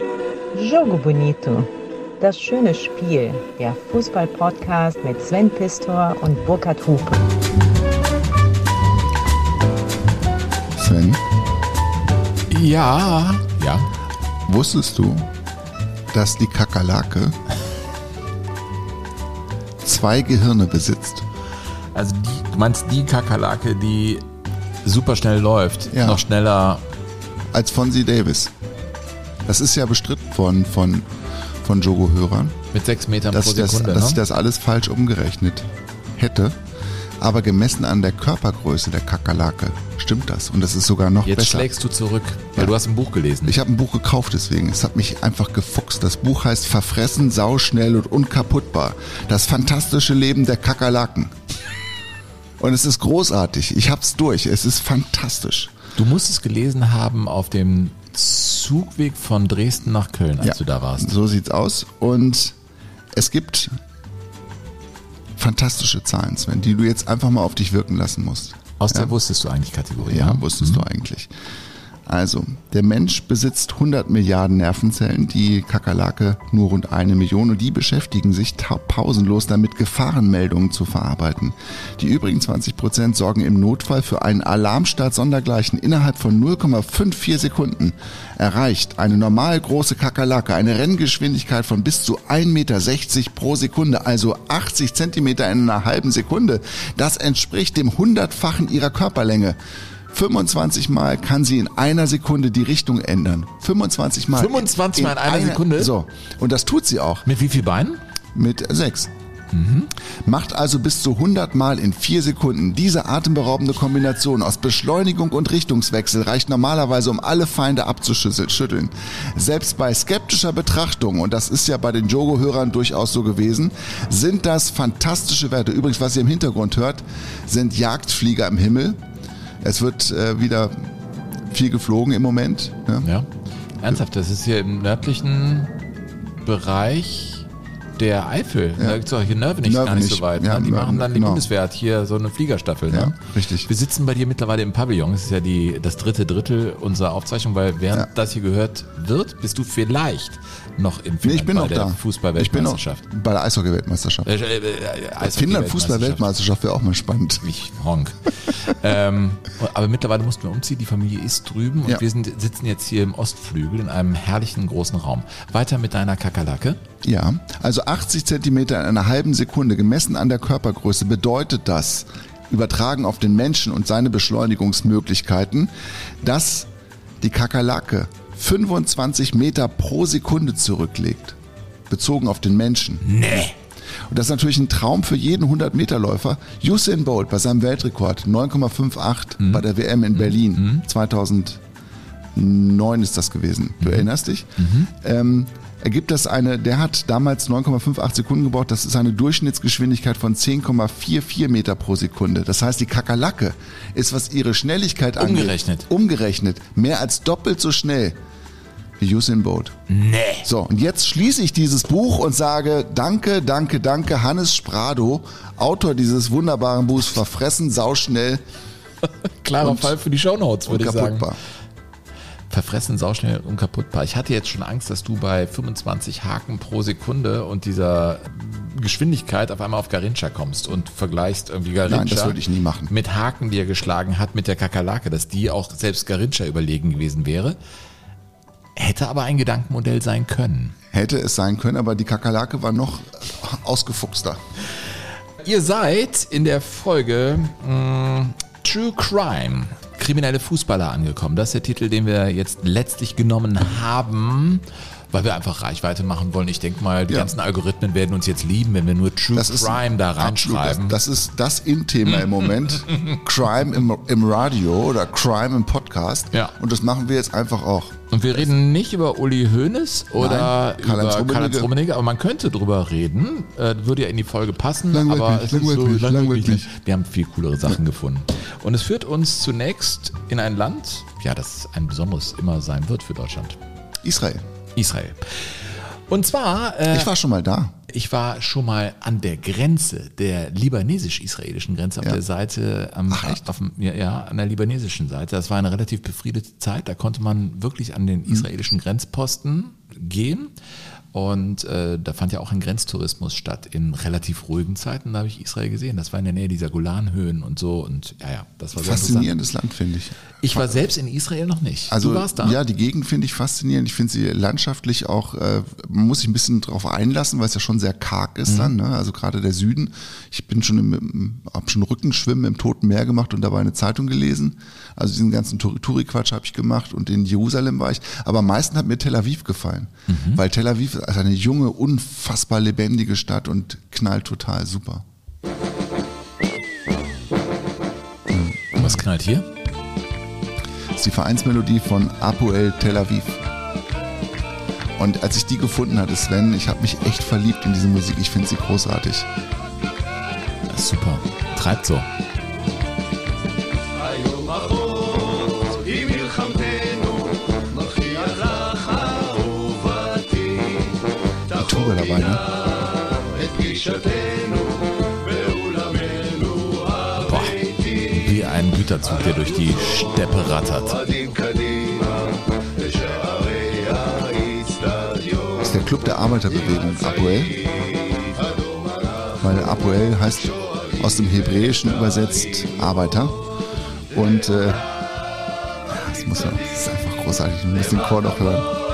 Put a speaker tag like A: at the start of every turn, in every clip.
A: Jogo Bonito. Das schöne Spiel. Der Fußball-Podcast mit Sven Pistor und Burkhard Hupe.
B: Sven,
C: Ja, ja.
B: wusstest du, dass die Kakerlake zwei Gehirne besitzt?
C: Also die, du meinst die Kakerlake, die super schnell läuft,
B: Ja.
C: noch schneller.
B: Als Fonzie Davis. Das ist ja bestritten worden von, von Jogo-Hörern,
C: Mit sechs Metern
B: dass,
C: pro
B: ich das,
C: Sekunde.
B: dass ich
C: ne?
B: das alles falsch umgerechnet hätte. Aber gemessen an der Körpergröße der Kakerlake stimmt das. Und das ist sogar noch
C: Jetzt
B: besser.
C: schlägst du zurück, weil
B: Ja.
C: du hast ein Buch gelesen.
B: Ich habe ein Buch gekauft deswegen. Es hat mich einfach gefuchst. Das Buch heißt Verfressen, sauschnell und unkaputtbar. Das fantastische Leben der Kakerlaken. Und es ist großartig. Ich hab's durch. Es ist fantastisch.
C: du musst es gelesen haben auf dem Zugweg von Dresden nach Köln, als du da warst.
B: So sieht's aus. Und es gibt fantastische Zahlen, Sven, die du jetzt einfach mal auf dich wirken lassen musst.
C: Aus der
B: Ja.
C: wusstest du eigentlich Kategorie.
B: Ja,
C: ne?
B: wusstest du eigentlich. Also, der Mensch besitzt 100 Milliarden Nervenzellen, die Kakerlake nur rund eine Million und die beschäftigen sich pausenlos damit, Gefahrenmeldungen zu verarbeiten. Die übrigen 20 Prozent sorgen im Notfall für einen Alarmstart sondergleichen. Innerhalb von 0,54 Sekunden erreicht eine normal große Kakerlake eine Renngeschwindigkeit von bis zu 1,60 Meter pro Sekunde, also 80 Zentimeter in einer halben Sekunde. Das entspricht dem hundertfachen ihrer Körperlänge. 25 Mal kann sie in einer Sekunde die Richtung ändern. 25 Mal.
C: 25 Mal in einer Sekunde?
B: So. Und das tut sie auch
C: Mit wie viel Beinen?
B: mit sechs. Macht also bis zu 100 Mal in vier Sekunden. Diese atemberaubende Kombination aus Beschleunigung und Richtungswechsel reicht normalerweise, um alle Feinde abzuschütteln. Selbst bei skeptischer Betrachtung, und das ist ja bei den Jogo-Hörern durchaus so gewesen, sind das fantastische Werte. Übrigens, was ihr im Hintergrund hört, sind Jagdflieger im Himmel. Es wird äh, wieder viel geflogen im Moment. Ne?
C: Ja. Ernsthaft, das ist hier im nördlichen Bereich der Eifel. Da gibt's auch hier gar nicht
B: Nörvenich.
C: so weit.
B: Ja,
C: ne? Die
B: Nörven-
C: machen dann, die
B: genau.
C: Bundeswehr hier so eine Fliegerstaffel.
B: Ja,
C: ne?
B: richtig.
C: Wir sitzen bei dir mittlerweile im Pavillon. Das ist ja die, das dritte Drittel unserer Aufzeichnung, weil während
B: Ja.
C: das hier gehört wird, bist du vielleicht noch in
B: Nee,
C: Finnland
B: ich bin
C: bei
B: noch
C: der
B: da. Ich bin noch
C: Fußball-Weltmeisterschaft.
B: bei der Eishockey-Weltmeisterschaft.
C: Äh, äh, äh, Eishockey-
B: Finnland Fußball-Weltmeisterschaft wäre auch mal spannend.
C: Ich honk. ähm, aber mittlerweile mussten wir umziehen. Die Familie ist drüben und
B: Ja.
C: wir sind, sitzen jetzt hier im Ostflügel in einem herrlichen großen Raum. Weiter mit deiner Kakerlake.
B: Ja, also 80 Zentimeter in einer halben Sekunde gemessen an der Körpergröße bedeutet das, übertragen auf den Menschen und seine Beschleunigungsmöglichkeiten, dass die Kakerlake 25 Meter pro Sekunde zurücklegt, bezogen auf den Menschen.
C: Nee.
B: Und das ist natürlich ein Traum für jeden 100-Meter-Läufer. Usain Bolt bei seinem Weltrekord 9,58 bei der WM in Berlin 2009 ist das gewesen. Du erinnerst dich? Ähm, ergibt das eine, der hat damals 9,58 Sekunden gebraucht, das ist eine Durchschnittsgeschwindigkeit von 10,44 Meter pro Sekunde. Das heißt, die Kakerlake ist, was ihre Schnelligkeit angeht,
C: Umgerechnet.
B: umgerechnet, mehr als doppelt so schnell wie Usain Bolt.
C: Nee.
B: So, und jetzt schließe ich dieses Buch und sage danke, danke, danke Hannes Sprado, Autor dieses wunderbaren Buchs Verfressen, sauschnell
C: Klarer
B: Und-
C: Fall für die Shownotes, würde ich sagen.
B: kaputtbar.
C: Verfressen, sauschnell, unkaputtbar. Ich hatte jetzt schon Angst, dass du bei 25 Haken pro Sekunde und dieser Geschwindigkeit auf einmal auf Garincha kommst und vergleichst irgendwie Garincha
B: Nein, das würde ich nie machen.
C: mit Haken, die er geschlagen hat, mit der Kakerlake, dass die auch selbst Garincha überlegen gewesen wäre. Hätte aber ein Gedankenmodell sein können.
B: Hätte es sein können, aber die Kakerlake war noch ausgefuchster.
C: Ihr seid in der Folge mh, True Crime, kriminelle Fußballer angekommen. Das ist der Titel, den wir jetzt letztlich genommen haben, weil wir einfach Reichweite machen wollen. Ich denke mal, die
B: Ja.
C: ganzen Algorithmen werden uns jetzt lieben, wenn wir nur True
B: Das ist
C: Crime da reinschreiben.
B: Das, das ist das In-Thema im Moment. Crime im, im Radio oder Crime im Podcast.
C: Ja.
B: Und das machen wir jetzt einfach auch.
C: Und wir reden nicht über Uli Hoeneß oder
B: Nein, Karl-Heinz
C: über
B: Rummenigge.
C: Karl-Heinz Rummenigge, aber man könnte drüber reden. Äh, würde ja in die Folge passen,
B: Langweilig
C: aber es
B: langweilig
C: ist so
B: langweilig mich.
C: Wir haben viel coolere Sachen gefunden. Und es führt uns zunächst in ein Land, ja, das ein besonderes immer sein wird für Deutschland.
B: Israel.
C: Israel. Und zwar, äh,
B: Ich war schon mal da.
C: Ich war schon mal an der Grenze, der libanesisch-israelischen Grenze, auf
B: Ja.
C: der Seite, am,
B: Ach, echt?
C: auf ja, ja, an der libanesischen Seite. Das war eine relativ befriedete Zeit. Da konnte man wirklich an den israelischen Grenzposten gehen. Und äh, da fand ja auch ein Grenztourismus statt in relativ ruhigen Zeiten. Da habe ich Israel gesehen. Das war in der Nähe dieser Golanhöhen und so. Und ja, ja, das war
B: Faszinierendes Land, finde ich.
C: Ich war selbst in Israel noch nicht.
B: Also,
C: du warst da?
B: Ja, die Gegend finde ich faszinierend. Ich finde sie landschaftlich auch, äh, man muss sich ein bisschen drauf einlassen, weil es ja schon sehr karg ist dann. Ne? Also gerade der Süden. Ich bin schon im, hab schon Rückenschwimmen im Toten Meer gemacht und dabei eine Zeitung gelesen. Also diesen ganzen Touri-Quatsch habe ich gemacht und in Jerusalem war ich. Aber am meisten hat mir Tel Aviv gefallen. Weil Tel Aviv ist eine junge, unfassbar lebendige Stadt und knallt total super.
C: Was knallt hier?
B: Das ist die Vereinsmelodie von Apoel Tel Aviv. Und als ich die gefunden hatte, Sven, ich habe mich echt verliebt in diese Musik. Ich finde sie großartig.
C: Das ist super. Treibt so.
B: Yoga dabei, ne?
C: Boah, wie ein Güterzug, der durch die Steppe rattert.
B: Das ist der Club der Arbeiterbewegung, Apoel. Weil Apoel heißt aus dem Hebräischen übersetzt Arbeiter. Und äh, das muss man, das ist einfach großartig, man muss den Chor noch hören.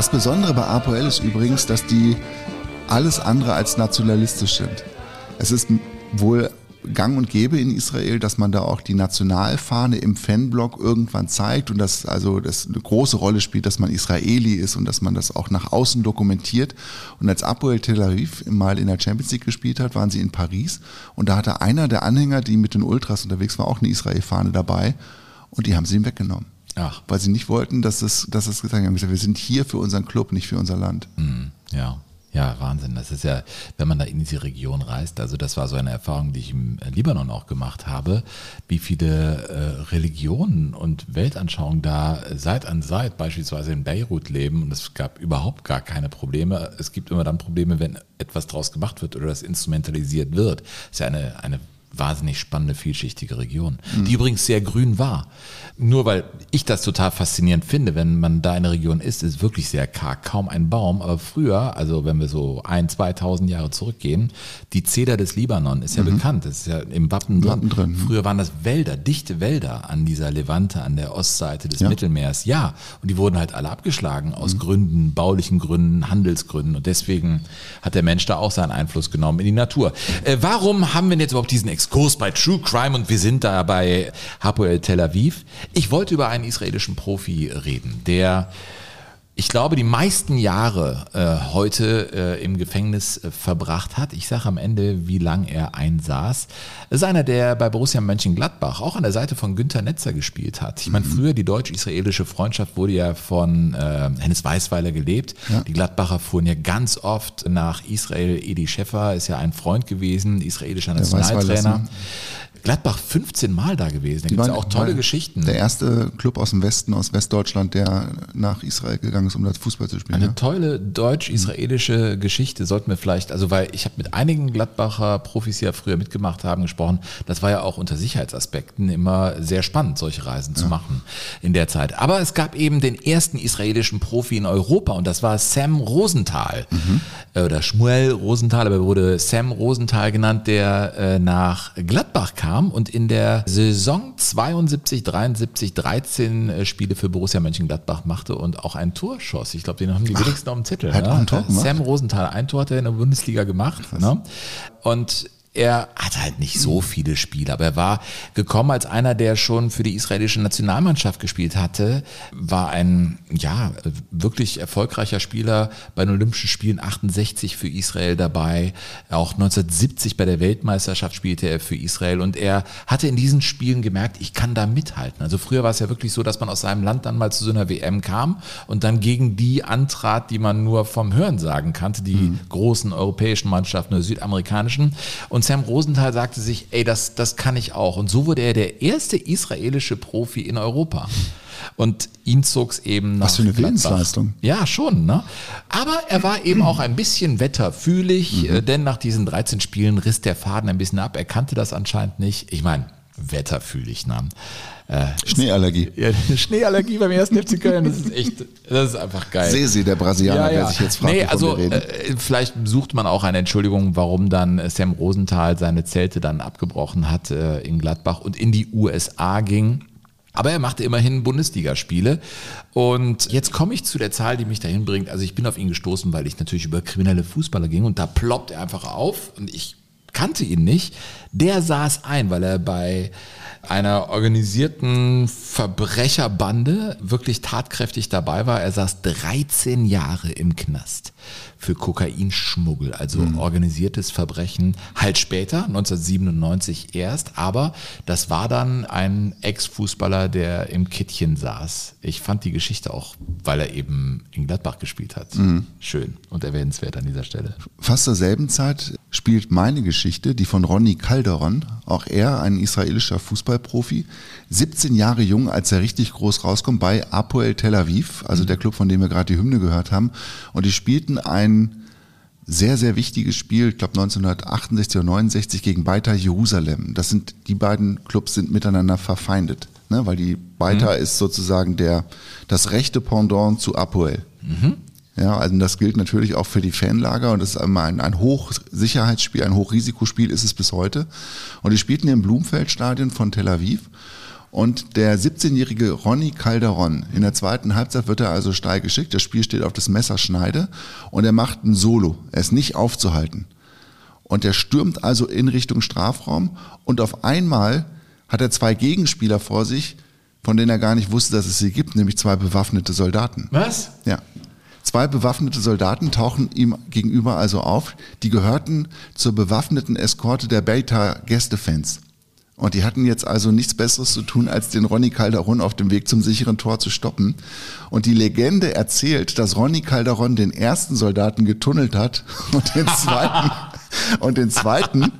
B: Das Besondere bei APOL ist übrigens, dass die alles andere als nationalistisch sind. Es ist wohl gang und gäbe in Israel, dass man da auch die Nationalfahne im Fanblock irgendwann zeigt und dass also das eine große Rolle spielt, dass man Israeli ist und dass man das auch nach außen dokumentiert. Und als Apoel Tel Aviv mal in der Champions League gespielt hat, waren sie in Paris und da hatte einer der Anhänger, die mit den Ultras unterwegs war, auch eine Israel-Fahne dabei und die haben sie ihm weggenommen.
C: Ach.
B: Weil sie nicht wollten, dass es, dass es gesagt haben, wir sind hier für unseren Club, nicht für unser Land.
C: Hm, Ja, ja, Wahnsinn. Das ist ja, wenn man da in diese Region reist, also das war so eine Erfahrung, die ich im Libanon auch gemacht habe, wie viele äh, Religionen und Weltanschauungen da Seit an Seit beispielsweise in Beirut leben und es gab überhaupt gar keine Probleme. Es gibt immer dann Probleme, wenn etwas draus gemacht wird oder das instrumentalisiert wird. Das ist ja eine, eine wahnsinnig spannende, vielschichtige Region, die übrigens sehr grün war. Nur weil ich das total faszinierend finde, wenn man da in der Region ist, ist wirklich sehr karg, kaum ein Baum. Aber früher, also wenn wir so ein, 2000 Jahre zurückgehen, die Zeder des Libanon ist ja bekannt, das ist ja im Wappen drin.
B: Wappen drin, mhm.
C: Früher waren das Wälder, dichte Wälder an dieser Levante, an der Ostseite des
B: Ja.
C: Mittelmeers. Ja, und die wurden halt alle abgeschlagen aus Gründen, baulichen Gründen, Handelsgründen. Und deswegen hat der Mensch da auch seinen Einfluss genommen in die Natur. Äh, warum haben wir denn jetzt überhaupt diesen Exkurs bei True Crime und wir sind da bei Hapoel Tel Aviv? Ich wollte über einen israelischen Profi reden, der ich glaube, die meisten Jahre äh, heute äh, im Gefängnis äh, verbracht hat. Ich sage am Ende, wie lang er einsaß. Das ist einer, der bei Borussia Mönchengladbach auch an der Seite von Günter Netzer gespielt hat. Ich meine, früher die deutsch-israelische Freundschaft wurde ja von äh, Hennes Weißweiler gelebt. Die Gladbacher fuhren ja ganz oft nach Israel. Edi Schäffer ist ja ein Freund gewesen, israelischer Nationaltrainer. Gladbach 15 Mal da gewesen. Da gibt es ja auch tolle Geschichten.
B: Der erste Club aus dem Westen, aus Westdeutschland, der nach Israel gegangen ist, um dort Fußball zu spielen.
C: Eine
B: ja.
C: tolle deutsch-israelische Geschichte sollten wir vielleicht, also weil ich habe mit einigen Gladbacher Profis, die ja früher mitgemacht haben, gesprochen. Das war ja auch unter Sicherheitsaspekten immer sehr spannend, solche Reisen zu machen in der Zeit. Aber es gab eben den ersten israelischen Profi in Europa und das war Sam Rosenthal. Äh, Oder Schmuel Rosenthal, aber er wurde Sam Rosenthal genannt, der äh, nach Gladbach kam und in der Saison 72, 73, 13 äh, Spiele für Borussia Mönchengladbach machte und auch ein Tor schoss. Ich glaube, den haben die wenigsten auf dem Zettel.
B: hat
C: ne?
B: auch ein Tor
C: Äh,
B: gemacht?
C: Sam Rosenthal, ein Tor hat er in der Bundesliga gemacht. Ne? Und er hatte halt nicht so viele Spiele, aber er war gekommen als einer, der schon für die israelische Nationalmannschaft gespielt hatte, war ein, ja, wirklich erfolgreicher Spieler bei den Olympischen Spielen 68 für Israel dabei. Auch 1970 bei der Weltmeisterschaft spielte er für Israel und er hatte in diesen Spielen gemerkt, ich kann da mithalten. Also früher war es ja wirklich so, dass man aus seinem Land dann mal zu so einer WM kam und dann gegen die antrat, die man nur vom Hörensagen kannte, die großen europäischen Mannschaften oder südamerikanischen. Und Sam Rosenthal sagte sich, ey, das, das kann ich auch. Und so wurde er der erste israelische Profi in Europa. Und ihn zog es eben nach
B: Was für eine. Willensleistung.
C: Ja, schon. Ne? Aber er war eben auch ein bisschen wetterfühlig,
B: Mhm.
C: äh, denn nach diesen 13 Spielen riss der Faden ein bisschen ab. Er kannte das anscheinend nicht. Ich meine, wetterfühlig. Ne?
B: Schneeallergie.
C: Ja, Schneeallergie beim ersten FC Köln, das ist echt, das ist einfach geil.
B: Sesi, der Brasilianer, der sich jetzt fragt,
C: nee, also
B: wir reden.
C: äh, vielleicht sucht man auch eine Entschuldigung, warum dann äh, Sam Rosenthal seine Zelte dann abgebrochen hat äh, in Gladbach und in die USA ging. Aber er machte immerhin Bundesligaspiele. Und jetzt komme ich zu der Zahl, die mich dahin bringt. Also ich bin auf ihn gestoßen, weil ich natürlich über kriminelle Fußballer ging und da ploppt er einfach auf und ich kannte ihn nicht. Der saß ein, weil er bei einer organisierten Verbrecherbande wirklich tatkräftig dabei war. Er saß 13 Jahre im Knast für Kokainschmuggel, also organisiertes Verbrechen, halt später, 1997 erst, aber das war dann ein Ex-Fußballer, der im Kittchen saß. Ich fand die Geschichte auch, weil er eben in Gladbach gespielt hat, schön und erwähnenswert an dieser Stelle.
B: Fast zur selben Zeit spielt meine Geschichte, die von Ronny Calderon, auch er ein israelischer Fußballprofi, 17 Jahre jung, als er richtig groß rauskommt, bei Apoel Tel Aviv, also der Club, von dem wir gerade die Hymne gehört haben. Und die spielten ein sehr, sehr wichtiges Spiel, ich glaube 1968 oder 69 gegen Beitar Jerusalem. Das sind, die beiden Clubs sind miteinander verfeindet, ne? weil die Beitar ist sozusagen der, das rechte Pendant zu Apoel. Ja, also das gilt natürlich auch für die Fanlager und das ist einmal ein, ein Hochsicherheitsspiel, ein Hochrisikospiel ist es bis heute. Und die spielten im Blumfeldstadion von Tel Aviv. Und der 17-jährige Ronny Calderon, in der zweiten Halbzeit wird er also steil geschickt. Das Spiel steht auf das Messerschneide und er macht ein Solo. Er ist nicht aufzuhalten. Und er stürmt also in Richtung Strafraum und auf einmal hat er zwei Gegenspieler vor sich, von denen er gar nicht wusste, dass es sie gibt, nämlich zwei bewaffnete Soldaten.
C: Was?
B: Ja. Zwei bewaffnete Soldaten tauchen ihm gegenüber also auf. Die gehörten zur bewaffneten Eskorte der Beitar Gästefans. Und die hatten jetzt also nichts Besseres zu tun, als den Ronny Calderon auf dem Weg zum sicheren Tor zu stoppen. Und die Legende erzählt, dass Ronny Calderon den ersten Soldaten getunnelt hat und den zweiten, und den zweiten,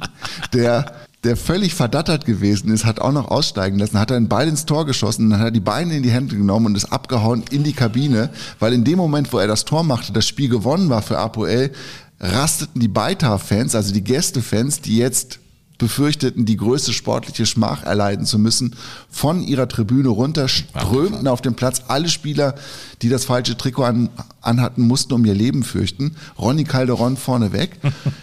B: der der völlig verdattert gewesen ist, hat auch noch aussteigen lassen, hat dann beide ins Tor geschossen, dann hat er die Beine in die Hände genommen und ist abgehauen in die Kabine, weil in dem Moment, wo er das Tor machte, das Spiel gewonnen war für Apoel, rasteten die Beitar-Fans, also die Gästefans, die jetzt befürchteten, die größte sportliche Schmach erleiden zu müssen, von ihrer Tribüne runter, strömten auf den Platz. Alle Spieler, die das falsche Trikot an, anhatten, mussten um ihr Leben fürchten. Ronny Calderon vorneweg.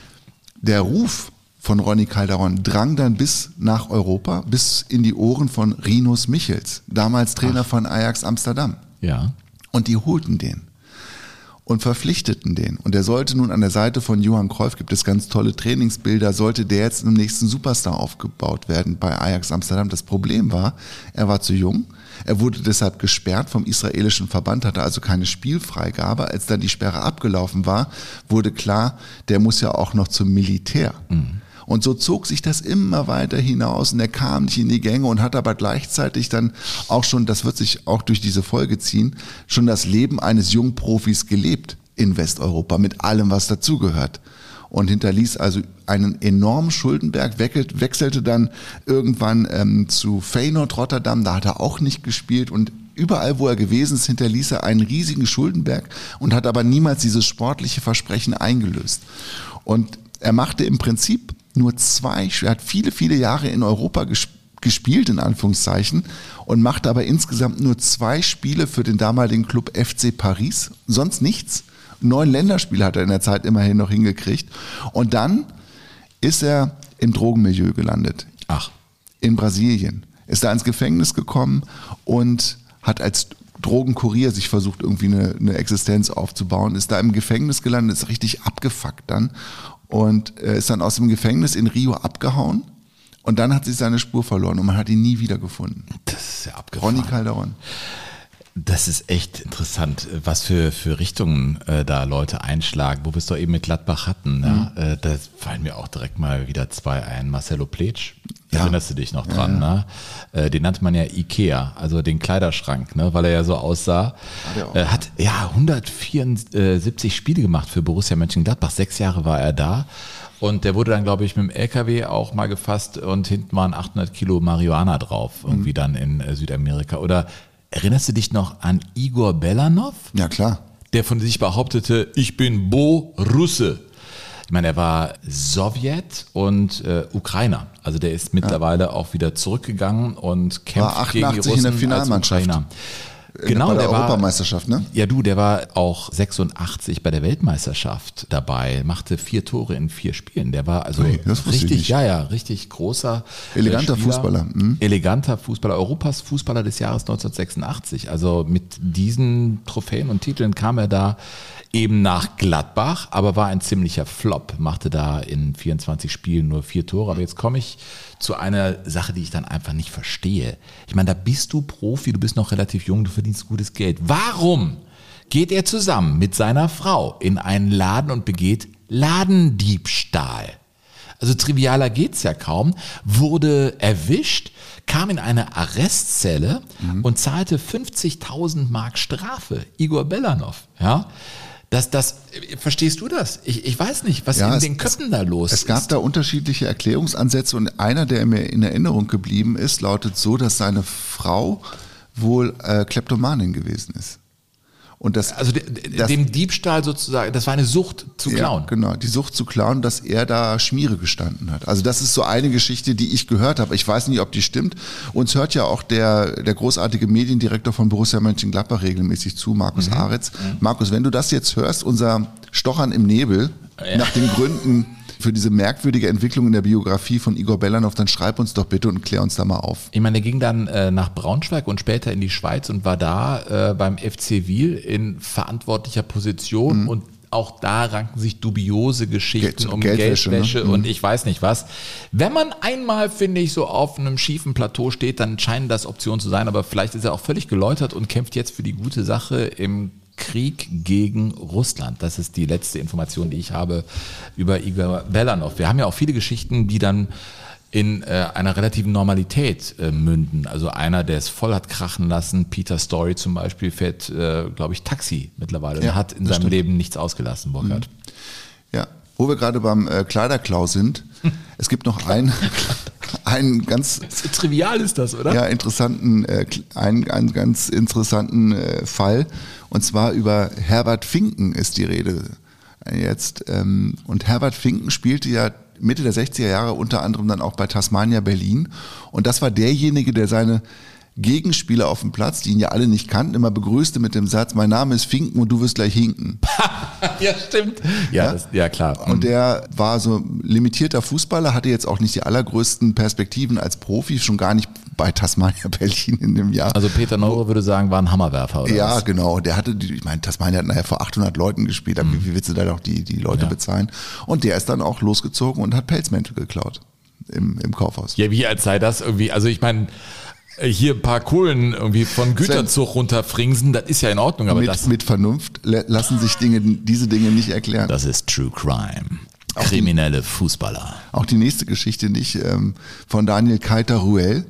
B: Der Ruf von Ronny Calderon drang dann bis nach Europa, bis in die Ohren von Rinus Michels, damals Trainer von Ajax Amsterdam.
C: Ja.
B: Und die holten den und verpflichteten den. Und er sollte nun an der Seite von Johann Cruyff, gibt es ganz tolle Trainingsbilder, sollte der jetzt im nächsten Superstar aufgebaut werden bei Ajax Amsterdam. Das Problem war, er war zu jung. Er wurde deshalb gesperrt vom israelischen Verband, hatte also keine Spielfreigabe. Als dann die Sperre abgelaufen war, wurde klar, der muss ja auch noch zum Militär. Und so zog sich das immer weiter hinaus und er kam nicht in die Gänge und hat aber gleichzeitig dann auch schon, das wird sich auch durch diese Folge ziehen, schon das Leben eines Jungprofis gelebt in Westeuropa mit allem, was dazugehört. Und hinterließ also einen enormen Schuldenberg, wechselte dann irgendwann ähm, zu Feyenoord Rotterdam, da hat er auch nicht gespielt und überall, wo er gewesen ist, hinterließ er einen riesigen Schuldenberg und hat aber niemals dieses sportliche Versprechen eingelöst. Und er machte im Prinzip nur zwei, er hat viele, viele Jahre in Europa ges gespielt, in Anführungszeichen, und machte aber insgesamt nur zwei Spiele für den damaligen Club FC Paris, sonst nichts. Neun Länderspiele hat er in der Zeit immerhin noch hingekriegt. Und dann ist er im Drogenmilieu gelandet.
C: Ach.
B: In Brasilien. Ist da ins Gefängnis gekommen und hat als Drogenkurier sich versucht, irgendwie eine, eine Existenz aufzubauen, ist da im Gefängnis gelandet, ist richtig abgefuckt dann und äh, ist dann aus dem Gefängnis in Rio abgehauen und dann hat sich seine Spur verloren und man hat ihn nie wieder gefunden.
C: Das ist ja abgefahren.
B: Ronny Calderon.
C: Das ist echt interessant, was für, für Richtungen äh, da Leute einschlagen, wo wir es doch eben mit Gladbach hatten. Ja? Äh, da fallen mir auch direkt mal wieder zwei ein. Marcelo Pletsch,
B: Ja.
C: erinnerst du dich noch dran? Ne? Äh, den nannte man ja Ikea, also den Kleiderschrank, ne? weil er ja so aussah.
B: der auch.
C: Äh, hat ja 174 Spiele gemacht für Borussia Mönchengladbach. Sechs Jahre war er da. Und der wurde dann, glaube ich, mit dem LKW auch mal gefasst und hinten waren 800 Kilo Marihuana drauf, irgendwie dann in äh, Südamerika. Oder Erinnerst du dich noch an Igor Belanov?
B: Ja, klar.
C: der von sich behauptete, ich bin Bo Russe. Ich meine, er war Sowjet und äh, Ukrainer. Also der ist mittlerweile auch wieder zurückgegangen und kämpft
B: War
C: gegen die
B: 88
C: Russen
B: in der Finalmannschaft.
C: als Ukrainer.
B: In-
C: Genau,
B: der
C: der war,
B: Europameisterschaft, ne?
C: ja du, der war auch 86 bei der Weltmeisterschaft dabei, machte vier Tore in vier Spielen. Der war also
B: ich
C: richtig, ja, ja, richtig großer. äh,
B: Eleganter
C: Spieler.
B: Fußballer, mhm.
C: Eleganter Fußballer, Europas Fußballer des Jahres 1986. Also mit diesen Trophäen und Titeln kam er da eben nach Gladbach, aber war ein ziemlicher Flop, machte da in 24 Spielen nur vier Tore. Aber jetzt komme ich zu einer Sache, die ich dann einfach nicht verstehe. Ich meine, da bist du Profi, du bist noch relativ jung, du verdienst gutes Geld. Warum geht er zusammen mit seiner Frau in einen Laden und begeht Ladendiebstahl? Also trivialer geht's ja kaum, wurde erwischt, kam in eine Arrestzelle und zahlte 50.000 Mark Strafe. Igor Belanov, ja. Das, das, verstehst du das? Ich, ich weiß nicht, was
B: Ja,
C: in
B: es-
C: den Köpfen da los
B: Es gab
C: ist.
B: da unterschiedliche Erklärungsansätze und einer, der mir in Erinnerung geblieben ist, lautet so, dass seine Frau wohl äh, Kleptomanin gewesen ist. Und das,
C: Also
B: das-
C: dem Diebstahl sozusagen, das war eine Sucht zu klauen.
B: Ja, genau, die Sucht zu klauen, dass er da Schmiere gestanden hat. Also das ist so eine Geschichte, die ich gehört habe. Ich weiß nicht, ob die stimmt. Uns hört ja auch der, der großartige Mediendirektor von Borussia Mönchengladbach regelmäßig zu, Markus Aretz. Markus, wenn du das jetzt hörst, unser Stochern im Nebel nach den Gründen für diese merkwürdige Entwicklung in der Biografie von Igor Belanov, dann schreib uns doch bitte und klär uns da mal auf.
C: Ich meine, er ging dann äh, nach Braunschweig und später in die Schweiz und war da äh, beim FC Wiel in verantwortlicher Position und auch da ranken sich dubiose Geschichten
B: Geld-
C: um
B: Geldwäsche,
C: Geldwäsche,
B: ne?
C: und ich weiß nicht was. Wenn man einmal, finde ich, so auf einem schiefen Plateau steht, dann scheinen das Optionen zu sein, aber vielleicht ist er auch völlig geläutert und kämpft jetzt für die gute Sache im Krieg gegen Russland. Das ist die letzte Information, die ich habe über Igor Belanov. Wir haben ja auch viele Geschichten, die dann in äh, einer relativen Normalität äh, münden. Also einer, der es voll hat krachen lassen, Peter Story zum Beispiel, fährt, äh, glaube ich, Taxi mittlerweile
B: Ja,
C: und hat in seinem
B: stimmt.
C: Leben nichts ausgelassen, Burkhard.
B: Ja, wo wir gerade beim äh, Kleiderklau sind, es gibt noch einen, einen ganz
C: So trivial ist das, oder?
B: ja, interessanten, äh, einen, einen ganz interessanten äh, Fall. Und zwar über Herbert Finken ist die Rede äh, jetzt. Ähm, und Herbert Finken spielte ja Mitte der 60er Jahre unter anderem dann auch bei Tasmania Berlin. Und das war derjenige, der seine Gegenspieler auf dem Platz, die ihn ja alle nicht kannten, immer begrüßte mit dem Satz, mein Name ist Finken und du wirst gleich hinken.
C: ja stimmt. Ja,
B: Ja?
C: Das, ja klar.
B: Und der war so limitierter Fußballer, hatte jetzt auch nicht die allergrößten Perspektiven als Profi, schon gar nicht bei Tasmania Berlin in dem Jahr.
C: also Peter Neuro würde sagen, war ein Hammerwerfer, oder
B: ja,
C: was?
B: genau. Der hatte, die, ich meine, Tasmania hat nachher vor 800 Leuten gespielt. aber Wie, willst du da doch die, die Leute
C: Ja.
B: bezahlen? Und der ist dann auch losgezogen und hat Pelzmäntel geklaut im, im Kaufhaus.
C: Ja, wie als sei das irgendwie, also ich meine, hier ein paar Kohlen irgendwie von Güterzug runterfringsen, das ist ja in Ordnung, aber
B: mit,
C: das,
B: mit Vernunft lassen sich Dinge, diese Dinge nicht erklären.
C: das ist True Crime. Kriminelle Fußballer.
B: Auch die nächste Geschichte nicht ähm, von Daniel Keiter-Ruel,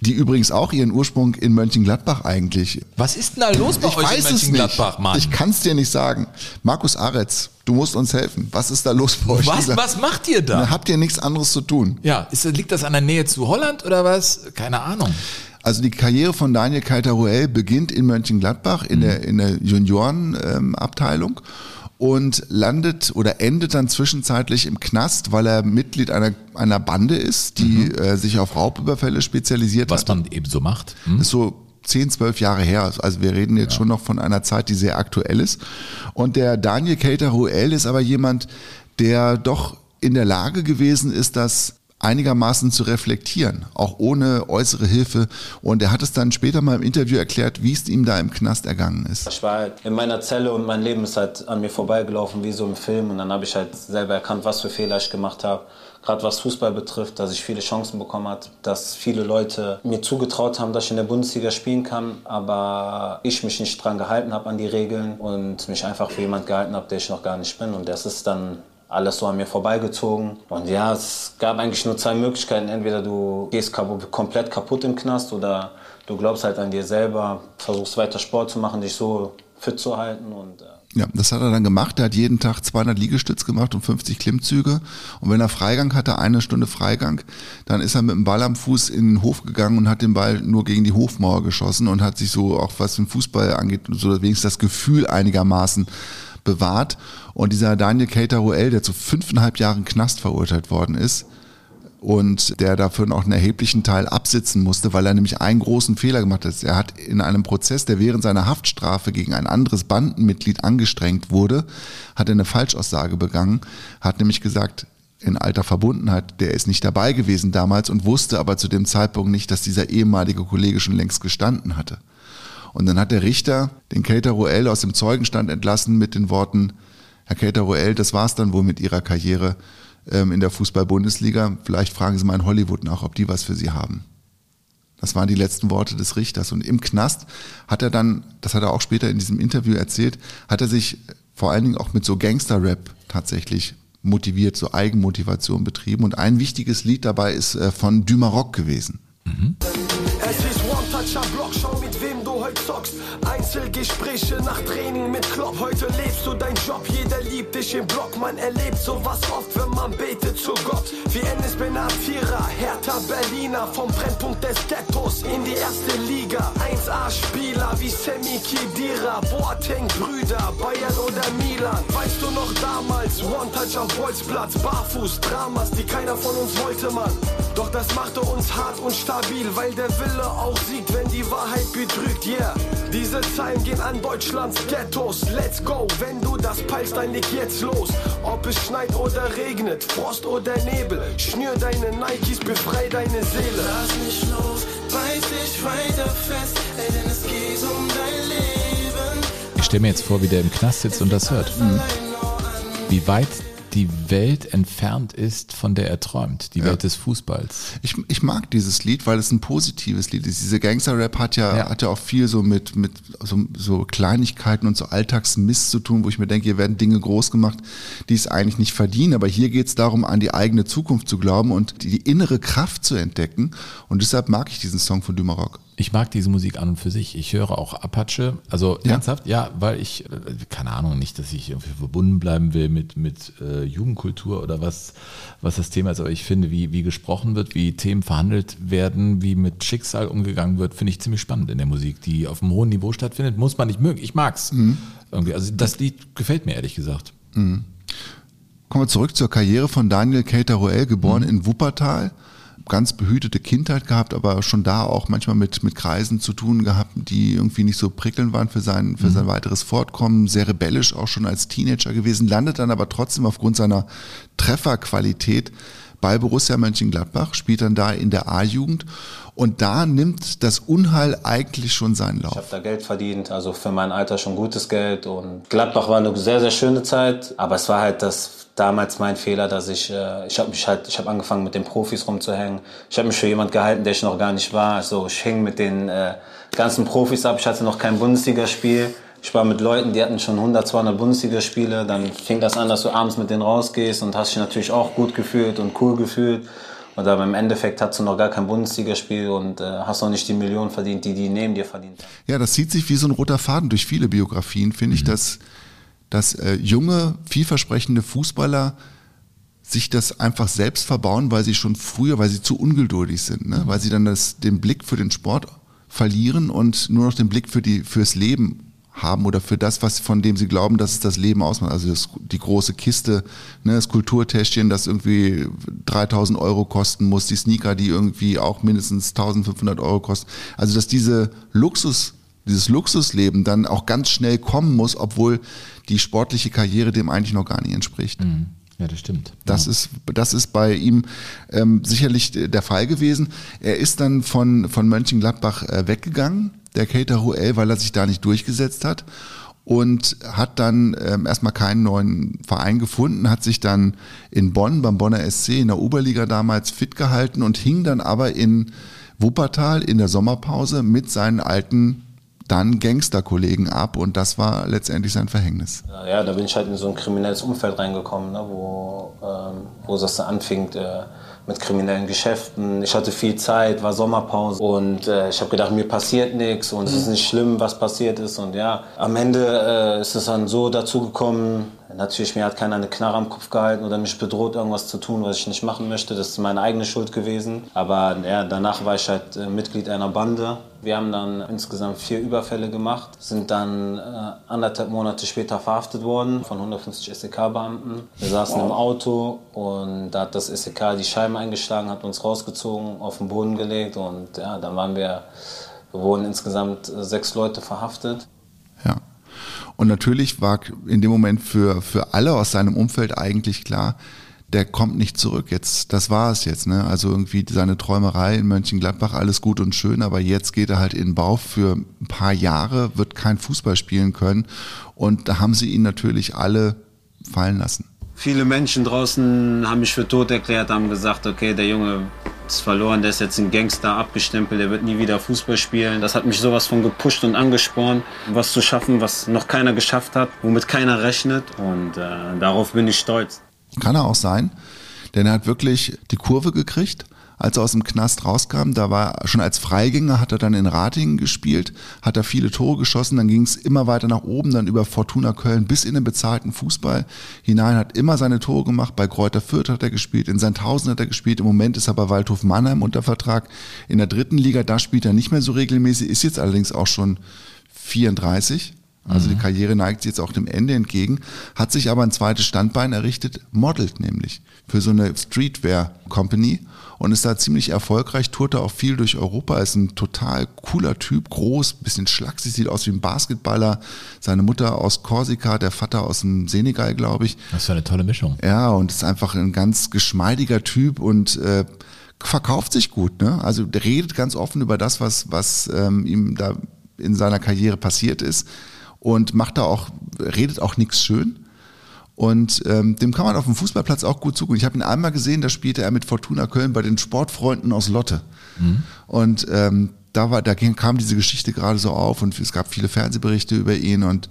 B: die übrigens auch ihren Ursprung in Mönchengladbach eigentlich
C: Was ist denn da los bei
B: Ich
C: euch in
B: weiß es nicht.
C: Mönchengladbach, Mann?
B: Ich kann es dir nicht sagen. Markus Aretz, du musst uns helfen. Was ist da los bei euch?
C: was, was macht ihr da?
B: Na, Habt ihr nichts anderes zu tun?
C: Ja, ist, liegt das an der Nähe zu Holland oder was? Keine Ahnung.
B: Also die Karriere von Daniel Keiter-Ruel beginnt in Mönchengladbach in der, in der Juniorenabteilung und landet oder endet dann zwischenzeitlich im Knast, weil er Mitglied einer, einer Bande ist, die äh, sich auf Raubüberfälle spezialisiert
C: Was
B: hat.
C: man eben so macht. Hm?
B: Ist so 10, 12 Jahre her. Also wir reden jetzt schon noch von einer Zeit, die sehr aktuell ist. Und der Daniel Cater Ruel ist aber jemand, der doch in der Lage gewesen ist, das einigermaßen zu reflektieren, auch ohne äußere Hilfe. Und er hat es dann später mal im Interview erklärt, wie es ihm da im Knast ergangen ist.
D: Ich war halt in meiner Zelle und mein Leben ist halt an mir vorbeigelaufen wie so im Film. Und dann habe ich halt selber erkannt, was für Fehler ich gemacht habe. Gerade was Fußball betrifft, dass ich viele Chancen bekommen habe, dass viele Leute mir zugetraut haben, dass ich in der Bundesliga spielen kann, aber ich mich nicht dran gehalten habe an die Regeln und mich einfach für jemand gehalten habe, der ich noch gar nicht bin. Und das ist dann alles so an mir vorbeigezogen. Und ja, es gab eigentlich nur zwei Möglichkeiten. Entweder du gehst kaputt, komplett kaputt im Knast oder du glaubst halt an dir selber, versuchst weiter Sport zu machen, dich so fit zu halten. Und äh,
B: Ja, das hat er dann gemacht. Er hat jeden Tag 200 Liegestütz gemacht und 50 Klimmzüge. Und wenn er Freigang hatte, eine Stunde Freigang, dann ist er mit dem Ball am Fuß in den Hof gegangen und hat den Ball nur gegen die Hofmauer geschossen und hat sich so, auch was den Fußball angeht, so wenigstens das Gefühl einigermaßen bewahrt. Und dieser Daniel Keita-Ruel, der zu fünfeinhalb Jahren Knast verurteilt worden ist, und der dafür noch einen erheblichen Teil absitzen musste, weil er nämlich einen großen Fehler gemacht hat. Er hat in einem Prozess, der während seiner Haftstrafe gegen ein anderes Bandenmitglied angestrengt wurde, hat er eine Falschaussage begangen, hat nämlich gesagt, in alter Verbundenheit, der ist nicht dabei gewesen damals und wusste aber zu dem Zeitpunkt nicht, dass dieser ehemalige Kollege schon längst gestanden hatte. Und dann hat der Richter den Keita Roel aus dem Zeugenstand entlassen mit den Worten, Herr Keita Roel, das war's dann wohl mit Ihrer Karriere ähm, in der Fußball-Bundesliga. Vielleicht fragen Sie mal in Hollywood nach, ob die was für Sie haben. Das waren die letzten Worte des Richters. Und im Knast hat er dann, das hat er auch später in diesem Interview erzählt, hat er sich vor allen Dingen auch mit so Gangster-Rap tatsächlich motiviert, so Eigenmotivation betrieben. Und ein wichtiges Lied dabei ist äh, von Dumaroc gewesen.
E: Es ist schau mit heute zockst. Einzelgespräche nach Training mit Klopp. Heute lebst du deinen Job, jeder liebt dich im Block. Man erlebt sowas oft, wenn man betet zu Gott. Wie Enes Benatira, Hertha Berliner. Vom Brennpunkt des Ghettos in die erste Liga. 1A-Spieler wie Sammy Khedira, Boateng Brüder, Bayern oder Milan. Weißt du noch damals, One-Touch am Bolzplatz, Barfuß, Dramas, die keiner von uns wollte, Mann. Doch das machte uns hart und stabil, weil der Wille auch siegt, wenn die Wahrheit betrügt, yeah. Diese Zeilen gehen an Deutschlands Ghettos, let's go. Wenn du das peilst, dann leg jetzt los. Ob es schneit oder regnet, Frost oder Nebel, schnür deine Nikes, befrei deine Seele.
F: Lass mich los, beiß dich weiter fest, ey, denn es geht um dein Leben.
C: Ich stelle mir jetzt vor, wie der im Knast sitzt und das hört. Wie weit die Welt entfernt ist, von der er träumt. Die Welt des Fußballs.
B: Ich, ich mag dieses Lied, weil es ein positives Lied ist. Diese Gangster-Rap hat ja,
C: Ja.
B: hat ja auch viel so mit, mit so, so Kleinigkeiten und so Alltagsmist zu tun, wo ich mir denke, hier werden Dinge groß gemacht, die es eigentlich nicht verdienen. Aber hier geht es darum, an die eigene Zukunft zu glauben und die, innere Kraft zu entdecken. Und deshalb mag ich diesen Song von Dumarok.
C: Ich mag diese Musik an und für sich. Ich höre auch Apache. Also
B: Ja.
C: ernsthaft, ja, weil ich, äh, keine Ahnung, nicht, dass ich irgendwie verbunden bleiben will mit, mit äh, Jugendkultur oder was, was das Thema ist, aber ich finde, wie, wie gesprochen wird, wie Themen verhandelt werden, wie mit Schicksal umgegangen wird, finde ich ziemlich spannend in der Musik, die auf einem hohen Niveau stattfindet. Muss man nicht mögen. Ich mag's. Irgendwie. Also das Lied gefällt mir ehrlich gesagt.
B: Kommen wir zurück zur Karriere von Daniel Keita-Roel, geboren in Wuppertal. Ganz behütete Kindheit gehabt, aber schon da auch manchmal mit, mit Kreisen zu tun gehabt, die irgendwie nicht so prickelnd waren für sein, für sein weiteres Fortkommen. Sehr rebellisch auch schon als Teenager gewesen, landet dann aber trotzdem aufgrund seiner Trefferqualität bei Borussia Mönchengladbach, spielt dann da in der A-Jugend und da nimmt das Unheil eigentlich schon seinen
D: Ich habe
B: Lauf.
D: da Geld verdient, also für mein Alter schon gutes Geld. Und Gladbach war eine sehr, sehr schöne Zeit. Aber es war halt das damals mein Fehler, dass ich, äh, ich habe mich halt, ich habe angefangen mit den Profis rumzuhängen. Ich habe mich für jemand gehalten, der ich noch gar nicht war. Also ich hing mit den äh, ganzen Profis ab. Ich hatte noch kein Bundesligaspiel. Ich war mit Leuten, die hatten schon 100, 200 Bundesligaspiele. Dann fing das an, dass du abends mit denen rausgehst und hast dich natürlich auch gut gefühlt und cool gefühlt. Und aber im Endeffekt hast du noch gar kein Bundesligaspiel und äh, hast noch nicht die Millionen verdient, die die neben dir verdient haben.
B: Ja, das zieht sich wie so ein roter Faden durch viele Biografien, finde ich, dass, dass äh, junge, vielversprechende Fußballer sich das einfach selbst verbauen, weil sie schon früher, weil sie zu ungeduldig sind, ne? weil sie dann das, den Blick für den Sport verlieren und nur noch den Blick für die, fürs Leben haben oder für das, was von dem sie glauben, dass es das Leben ausmacht. Also das, die große Kiste, ne, das Kulturtäschchen, das irgendwie 3000 Euro kosten muss, die Sneaker, die irgendwie auch mindestens 1500 Euro kosten. Also dass diese Luxus, dieses Luxusleben dann auch ganz schnell kommen muss, obwohl die sportliche Karriere dem eigentlich noch gar nicht entspricht.
C: Ja, das stimmt.
B: Das ist, das ist bei ihm ähm, sicherlich der Fall gewesen. Er ist dann von, von Mönchengladbach äh, weggegangen, der Keita Ruel, weil er sich da nicht durchgesetzt hat und hat dann ähm, erstmal keinen neuen Verein gefunden, hat sich dann in Bonn beim Bonner SC in der Oberliga damals fit gehalten und hing dann aber in Wuppertal in der Sommerpause mit seinen alten dann Gangsterkollegen ab und das war letztendlich sein Verhängnis.
D: Ja, da bin ich halt in so ein kriminelles Umfeld reingekommen, ne, wo, ähm, wo das dann anfing äh, mit kriminellen Geschäften. Ich hatte viel Zeit, war Sommerpause und äh, ich habe gedacht, mir passiert nichts und es ist nicht schlimm, was passiert ist. Und ja, am Ende äh, ist es dann so dazu gekommen, Natürlich, mir hat keiner eine Knarre am Kopf gehalten oder mich bedroht, irgendwas zu tun, was ich nicht machen möchte. Das ist meine eigene Schuld gewesen. Aber ja, danach war ich halt äh, Mitglied einer Bande. Wir haben dann insgesamt vier Überfälle gemacht, sind dann äh, anderthalb Monate später verhaftet worden von 150 SEK-Beamten. Wir saßen im Auto und da hat das SEK die Scheiben eingeschlagen, hat uns rausgezogen, auf den Boden gelegt und ja, dann waren wir, wir wurden insgesamt äh, sechs Leute verhaftet.
B: Ja. Und natürlich war in dem Moment für, für alle aus seinem Umfeld eigentlich klar, der kommt nicht zurück. Jetzt, das war es jetzt, ne? Also irgendwie seine Träumerei in Mönchengladbach, alles gut und schön, aber jetzt geht er halt in Bau für ein paar Jahre, wird kein Fußball spielen können. Und da haben sie ihn natürlich alle fallen lassen.
D: Viele Menschen draußen haben mich für tot erklärt, haben gesagt, okay, der Junge ist verloren, der ist jetzt ein Gangster, abgestempelt, der wird nie wieder Fußball spielen. Das hat mich sowas von gepusht und angespornt, was zu schaffen, was noch keiner geschafft hat, womit keiner rechnet. Und äh, darauf bin ich stolz.
B: Kann er auch sein, denn er hat wirklich die Kurve gekriegt. Als er aus dem Knast rauskam, da war schon als Freigänger, hat er dann in Ratingen gespielt, hat er viele Tore geschossen, dann ging es immer weiter nach oben, dann über Fortuna Köln bis in den bezahlten Fußball hinein, hat immer seine Tore gemacht, bei Kräuter Fürth hat er gespielt, in Sandhausen hat er gespielt, im Moment ist er bei Waldhof Mannheim unter Vertrag, in der dritten Liga, da spielt er nicht mehr so regelmäßig, ist jetzt allerdings auch schon 34, also die Karriere neigt jetzt auch dem Ende entgegen, hat sich aber ein zweites Standbein errichtet, modelt nämlich für so eine Streetwear Company und ist da ziemlich erfolgreich, tourt da auch viel durch Europa, ist ein total cooler Typ, groß, bisschen schlaksig, sieht aus wie ein Basketballer, seine Mutter aus Korsika, der Vater aus dem Senegal, glaube ich.
C: Das ist eine tolle Mischung.
B: Ja, und ist einfach ein ganz geschmeidiger Typ und äh, verkauft sich gut. Ne? Also redet ganz offen über das, was, was ähm, ihm da in seiner Karriere passiert ist und macht da auch, redet auch nichts schön. Und ähm, dem kann man auf dem Fußballplatz auch gut zugucken. Ich habe ihn einmal gesehen, da spielte er mit Fortuna Köln bei den Sportfreunden aus Lotte. Und ähm, da war, da kam diese Geschichte gerade so auf und es gab viele Fernsehberichte über ihn und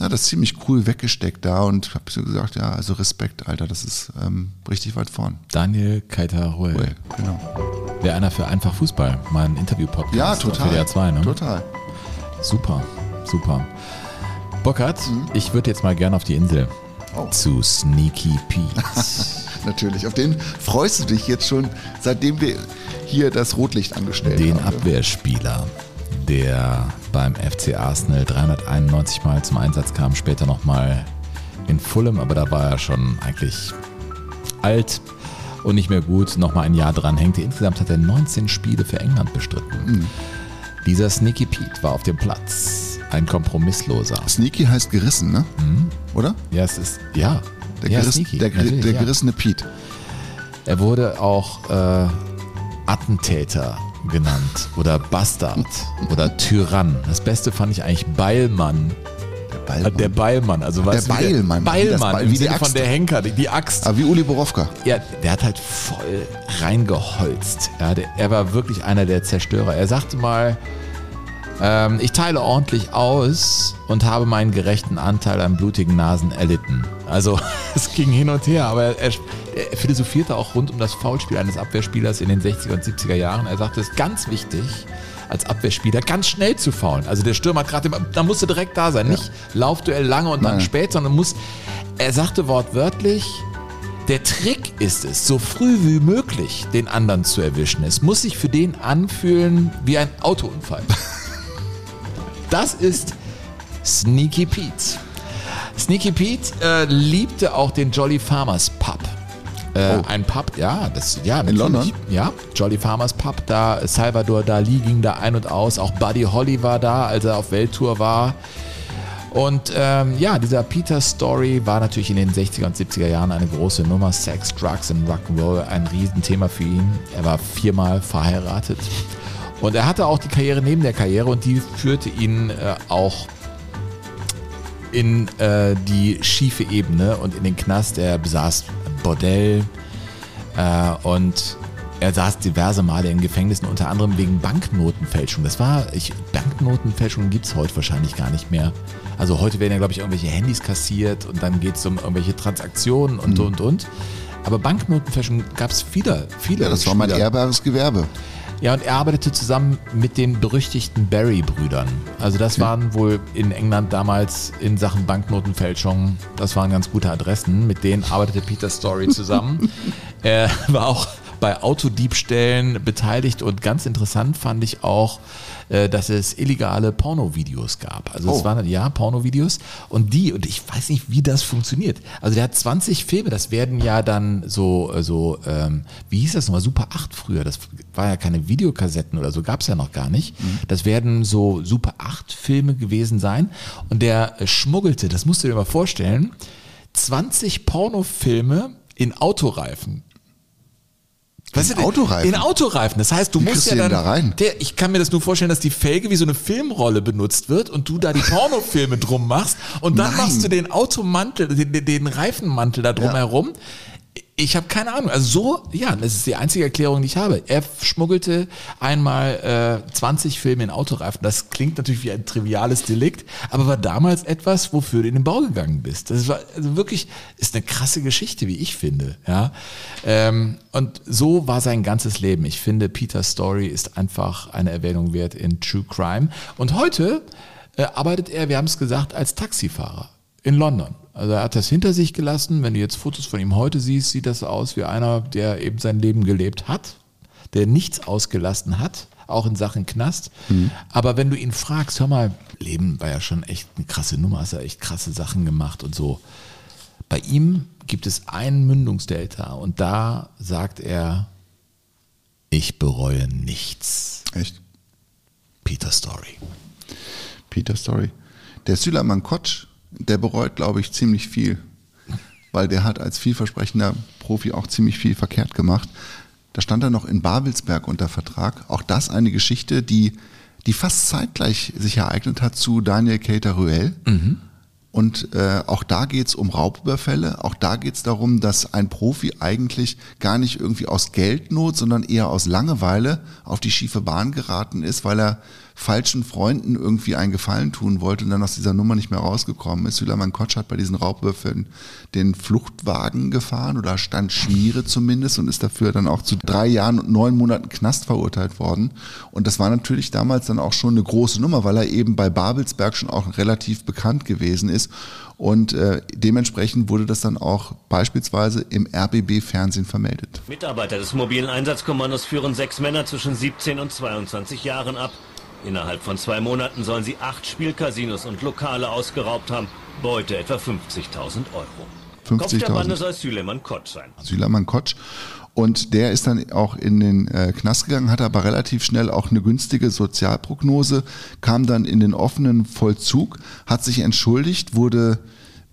B: hat das ziemlich cool weggesteckt da und habe so gesagt, ja, also Respekt, Alter, das ist ähm, richtig weit vorn.
C: Daniel Keiter-Ruel.
B: Well, genau.
C: Wäre einer für einfach Fußball. Mal ein Interview-Podcast.
B: Ja, total.
C: WDR 2, ne?
B: Total.
C: Super, super. Burkhard, ich würde jetzt mal gerne auf die Insel
B: Mhm. Oh.
C: zu Sneaky Pete.
B: Natürlich. Auf den freust du dich jetzt schon, seitdem wir hier das Rotlicht angestellt
C: den
B: haben.
C: Abwehrspieler, der beim FC Arsenal 391 Mal zum Einsatz kam, später nochmal in Fulham, aber da war er schon eigentlich alt und nicht mehr gut, nochmal ein Jahr dran hängte. Insgesamt hat er 19 Spiele für England bestritten. Dieser Sneaky Pete war auf dem Platz, ein Kompromissloser.
B: Sneaky heißt gerissen, ne? Oder?
C: Ja, es ist, ja,
B: Der,
C: ja,
B: geriss,
C: Sneaky,
B: der, der
C: ja.
B: gerissene Piet.
C: Er wurde auch äh, Attentäter genannt oder Bastard oder Tyrann. Das Beste fand ich eigentlich Beilmann.
B: Der
C: Äh,
B: Ballmann.
C: Der Beilmann, also wie der-
B: Beilmann, wie das
C: Beilmann,
B: Beil- wie
C: Sinne von der Henker, die, die Axt.
B: Ah, wie Uli Borowka.
C: Ja, der hat halt voll reingeholzt. Ja, der, er war wirklich einer der Zerstörer. Er sagte mal, ähm, ich teile ordentlich aus und habe meinen gerechten Anteil an blutigen Nasen erlitten. Also es ging hin und her, aber er, er, er philosophierte auch rund um das Foulspiel eines Abwehrspielers in den 60er und 70er Jahren. Er sagte, es ist ganz wichtig, als Abwehrspieler ganz schnell zu faulen. Also der Stürmer hat gerade, da musst du direkt da sein, nicht Laufduell lange und dann
B: Nein.
C: spät, sondern muss, er sagte wortwörtlich, der Trick ist es, so früh wie möglich den anderen zu erwischen. Es muss sich für den anfühlen wie ein Autounfall. Das ist Sneaky Pete. Sneaky Pete äh, liebte auch den Jolly Farmers Pub. Äh,
B: Oh.
C: Ein Pub, ja, das, ja, natürlich.
B: London?
C: Ja, Jolly Farmers Pub, da Salvador Dali ging da ein und aus, auch Buddy Holly war da, als er auf Welttour war. Und ähm, ja, dieser Peter Story war natürlich in den 60er und 70er Jahren eine große Nummer. Sex, Drugs und Rock'n'Roll, ein Riesenthema für ihn. Er war viermal verheiratet. Und er hatte auch die Karriere neben der Karriere und die führte ihn äh, auch in äh, die schiefe Ebene und in den Knast. Er besaß Bordell äh, und er saß diverse Male in Gefängnissen, unter anderem wegen Banknotenfälschung. Das war, ich, Banknotenfälschung gibt's heute wahrscheinlich gar nicht mehr. Also heute werden ja, glaube ich, irgendwelche Handys kassiert und dann geht's um irgendwelche Transaktionen und
B: Mhm.
C: und und. Aber Banknotenfälschung gab's viele, viele.
B: Ja, das war mein
C: Spieler.
B: ehrbares Gewerbe.
C: Ja, und er arbeitete zusammen mit den berüchtigten Barry-Brüdern. Also das waren wohl in England damals in Sachen Banknotenfälschung, das waren ganz gute Adressen. Mit denen arbeitete Peter Story zusammen. er war auch bei Autodiebstählen beteiligt und ganz interessant fand ich auch, äh, dass es illegale Pornovideos gab. Also es
B: Oh.
C: waren ja Pornovideos und die, und ich weiß nicht, wie das funktioniert. Also der hat 20 Filme, das werden ja dann so, äh, so ähm, wie hieß das nochmal, Super 8 früher, das war ja keine Videokassetten oder so, gab's ja noch gar nicht. Das werden so Super 8 Filme gewesen sein und der äh, schmuggelte, das musst du dir mal vorstellen, 20 Pornofilme in Autoreifen. Weißt
B: In Autoreifen?
C: In Autoreifen. Das heißt, du
B: Wie
C: musst ja dann,
B: da rein?
C: Der, ich kann mir das nur vorstellen, dass die Felge wie so eine Filmrolle benutzt wird und du da die Pornofilme drum machst und dann
B: Nein.
C: machst du den Automantel, den, den- den Reifenmantel da drum
B: Ja.
C: herum. Ich habe keine Ahnung. Also so, ja, das ist die einzige Erklärung, die ich habe. Er schmuggelte einmal äh, 20 Filme in Autoreifen. Das klingt natürlich wie ein triviales Delikt, aber war damals etwas, wofür du in den Bau gegangen bist. Das war also wirklich, ist eine krasse Geschichte, wie ich finde. Ja, ähm, und so war sein ganzes Leben. Ich finde, Peters Story ist einfach eine Erwähnung wert in True Crime. Und heute äh, arbeitet er, wir haben es gesagt, als Taxifahrer in London. Also er hat das hinter sich gelassen. Wenn du jetzt Fotos von ihm heute siehst, sieht das aus wie einer, der eben sein Leben gelebt hat, der nichts ausgelassen hat, auch in Sachen Knast. Aber wenn du ihn fragst, hör mal, Leben war ja schon echt eine krasse Nummer, hast ja echt krasse Sachen gemacht und so. Bei ihm gibt es einen Mündungsdelta und da sagt er, ich bereue nichts.
B: Echt?
C: Peter Story.
B: Peter Story. Der Süleyman Kotsch, der bereut, glaube ich, ziemlich viel. Weil der hat als vielversprechender Profi auch ziemlich viel verkehrt gemacht. Da stand er noch in Babelsberg unter Vertrag. Auch das eine Geschichte, die, die fast zeitgleich sich ereignet hat zu Daniel Keita-Ruel. Und äh, auch da geht's um Raubüberfälle. Auch da geht's darum, dass ein Profi eigentlich gar nicht irgendwie aus Geldnot, sondern eher aus Langeweile auf die schiefe Bahn geraten ist, weil er falschen Freunden irgendwie einen Gefallen tun wollte und dann aus dieser Nummer nicht mehr rausgekommen ist. Süleyman Kotsch hat bei diesen Raubüberfällen den Fluchtwagen gefahren oder stand Schmiere zumindest und ist dafür dann auch zu drei Jahren und neun Monaten Knast verurteilt worden. Und das war natürlich damals dann auch schon eine große Nummer, weil er eben bei Babelsberg schon auch relativ bekannt gewesen ist. Und äh, dementsprechend wurde das dann auch beispielsweise im RBB-Fernsehen vermeldet.
G: Mitarbeiter des mobilen Einsatzkommandos führen sechs Männer zwischen 17 und 22 Jahren ab. Innerhalb von zwei Monaten sollen sie acht Spielcasinos und Lokale ausgeraubt haben. Beute etwa 50.000 Euro. Kopf der
B: 50.000.
G: Bande soll Süleyman Kotsch sein.
B: Süleyman Kotsch. Und der ist dann auch in den äh, Knast gegangen, hatte aber relativ schnell auch eine günstige Sozialprognose, kam dann in den offenen Vollzug, hat sich entschuldigt, wurde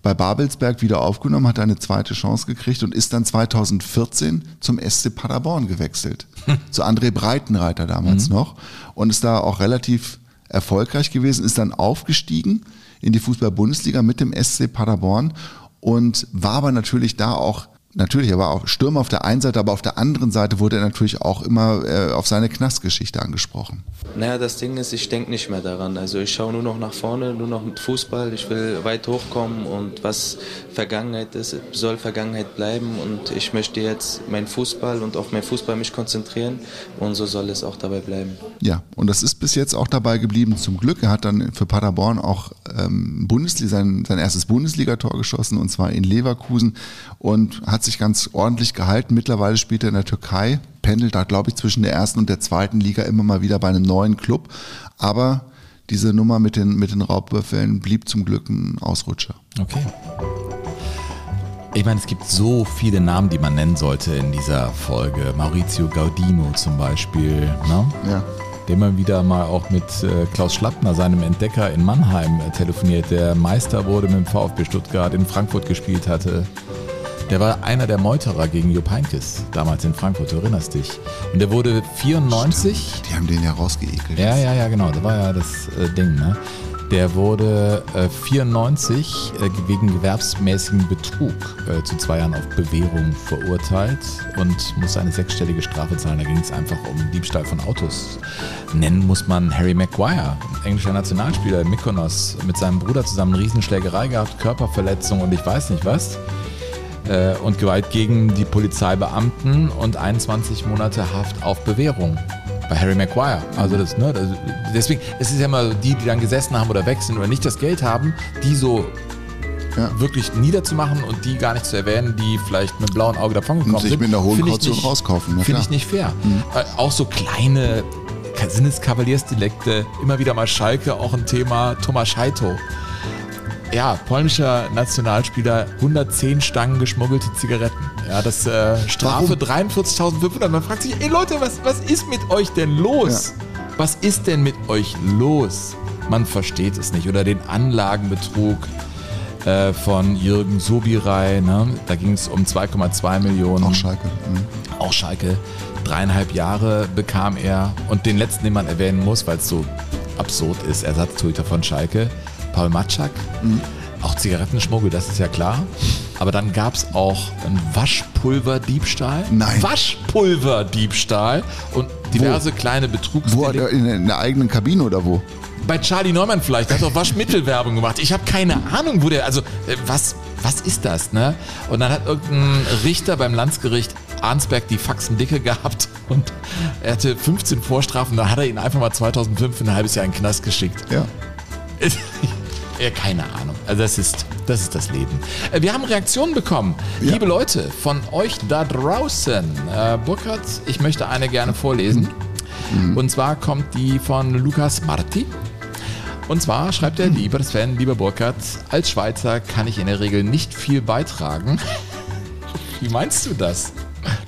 B: bei Babelsberg wieder aufgenommen, hat eine zweite Chance gekriegt und ist dann 2014 zum SC Paderborn gewechselt. Zu André Breitenreiter damals noch und ist da auch relativ erfolgreich gewesen, ist dann aufgestiegen in die Fußball-Bundesliga mit dem SC Paderborn und war aber natürlich da auch Natürlich, er war auch Stürmer auf der einen Seite, aber auf der anderen Seite wurde er natürlich auch immer äh, auf seine Knastgeschichte angesprochen.
H: Naja, das Ding ist, ich denke nicht mehr daran. Also ich schaue nur noch nach vorne, nur noch mit Fußball. Ich will weit hochkommen und was Vergangenheit ist, soll Vergangenheit bleiben. Und ich möchte jetzt meinen Fußball und auf meinen Fußball mich konzentrieren. Und so soll es auch dabei bleiben.
B: Ja, und das ist bis jetzt auch dabei geblieben, zum Glück. Er hat dann für Paderborn auch ähm, Bundesliga, sein, sein erstes Bundesligator geschossen, und zwar in Leverkusen, und hat sich ganz ordentlich gehalten. Mittlerweile spielt er in der Türkei, pendelt da, glaube ich, zwischen der ersten und der zweiten Liga immer mal wieder bei einem neuen Club. Aber diese Nummer mit den, mit den Raubüberfällen blieb zum Glück ein Ausrutscher.
C: Okay. Ich meine, es gibt so viele Namen, die man nennen sollte in dieser Folge. Maurizio Gaudino zum Beispiel, ne?
B: Ja.
C: dem man wieder mal auch mit äh, Klaus Schlappner, seinem Entdecker in Mannheim, äh, telefoniert, der Meister wurde mit dem VfB Stuttgart, in Frankfurt gespielt hatte. Der war einer der Meuterer gegen Jupp Heynckes, damals in Frankfurt, du erinnerst dich. Und der wurde 94
B: Die haben den ja rausgeekelt.
C: ja, ja, ja, genau. Das war ja das äh, Ding. Ne? Der wurde äh, 94 äh, wegen gewerbsmäßigen Betrug äh, zu zwei Jahren auf Bewährung verurteilt und musste eine sechsstellige Strafe zahlen. Da ging es einfach um Diebstahl von Autos. Nennen muss man Harry Maguire, englischer Nationalspieler in Mykonos, mit seinem Bruder zusammen Riesenschlägerei gehabt, Körperverletzung und ich weiß nicht was. Äh, und Gewalt gegen die Polizeibeamten und 21 Monate Haft auf Bewährung bei Harry Maguire. Also das, ne, das, deswegen, es ist ja immer so, die, die dann gesessen haben oder weg sind oder nicht das Geld haben, die so
B: Ja.
C: wirklich niederzumachen und die gar nicht zu erwähnen, die vielleicht mit einem blauen Auge davongekommen
B: Und sich
C: sind.
B: mit einer hohen
C: finde ich
B: Kaution
C: nicht-
B: rauskaufen, na
C: Finde ich.
B: Mhm.
C: nicht fair. Äh, auch so kleine Sinneskavaliersdialekte, immer wieder mal Schalke, auch ein Thema, Thomas Scheito. Ja, polnischer Nationalspieler, 110 Stangen geschmuggelte Zigaretten. Ja, das äh, Strafe 43.500. Man fragt sich, ey Leute, was, was ist mit euch denn los? Was ist denn mit euch los? Man versteht es nicht. Oder den Anlagenbetrug äh, von Jürgen Sobirai. Ne? Da ging es um 2,2 Millionen.
B: Auch Schalke. Mhm.
C: Auch Schalke. Dreieinhalb Jahre bekam er. Und den letzten, den man erwähnen muss, weil es so absurd ist, Ersatztorhüter von Schalke, Paul Matschak. Auch Zigarettenschmuggel, das ist ja klar. Aber dann gab es auch einen Waschpulverdiebstahl.
B: Nein.
C: Waschpulverdiebstahl und diverse kleine
B: Wo hat
C: Betrugsdelikte.
B: er in, in der eigenen Kabine oder wo?
C: Bei Charlie Neumann vielleicht, der hat doch Waschmittelwerbung gemacht. Ich habe keine Ahnung, wo der, also äh, was, was ist das, ne? Und dann hat irgendein Richter beim Landsgericht Arnsberg die Faxen dicke gehabt und er hatte 15 Vorstrafen, dann hat er ihn einfach mal 2005 für ein halbes Jahr in den Knast geschickt.
B: Ja.
C: Ja, keine Ahnung. Also das ist, das ist das Leben. Äh, Wir haben Reaktionen bekommen.
B: Ja.
C: Liebe Leute, von euch da draußen. Äh, Burkhard, ich möchte eine gerne vorlesen. Und zwar kommt die von Lukas Marti. Und zwar schreibt er, lieber Sven, lieber Burkhard, als Schweizer kann ich in der Regel nicht viel beitragen. Wie meinst du das,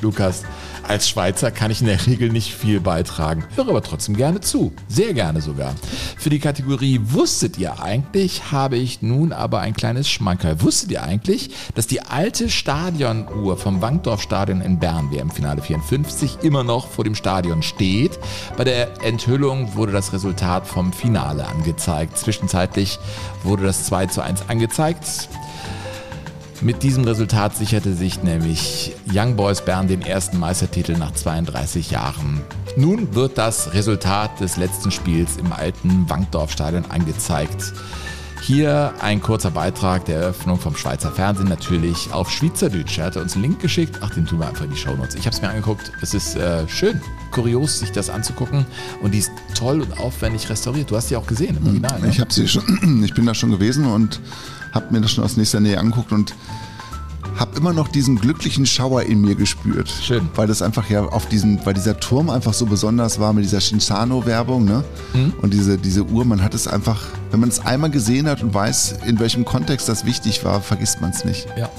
C: Lukas? Als Schweizer kann ich in der Regel nicht viel beitragen, höre aber trotzdem gerne zu, sehr gerne sogar. Für die Kategorie Wusstet ihr eigentlich, habe ich nun aber ein kleines Schmankerl. Wusstet ihr eigentlich, dass die alte Stadionuhr vom Wankdorf-Stadion in Bern, WM-Finale 54, immer noch vor dem Stadion steht? Bei der Enthüllung wurde das Resultat vom Finale angezeigt. Zwischenzeitlich wurde das 2 zu 1 angezeigt. Mit diesem Resultat sicherte sich nämlich Young Boys Bern den ersten Meistertitel nach 32 Jahren. Nun wird das Resultat des letzten Spiels im alten Wankdorf-Stadion angezeigt. Hier ein kurzer Beitrag der Eröffnung vom Schweizer Fernsehen, natürlich auf Schweizerdeutsch. Er hatte uns einen Link geschickt. Ach, den tun wir einfach in die Shownotes. Ich habe es mir angeguckt. Es ist äh, schön, kurios, sich das anzugucken. Und die ist toll und aufwendig restauriert. Du hast sie auch gesehen im Original. Ne?
B: Ich habe sie schon, ich bin da schon gewesen und habe mir das schon aus nächster Nähe angeguckt und habe immer noch diesen glücklichen Schauer in mir gespürt.
C: Schön.
B: Weil das einfach ja auf diesen, weil dieser Turm einfach so besonders war mit dieser Shinzano-Werbung, ne?
C: Mhm.
B: Und diese, diese Uhr, man hat es einfach, wenn man es einmal gesehen hat und weiß, in welchem Kontext das wichtig war, vergisst man es nicht,
C: ja.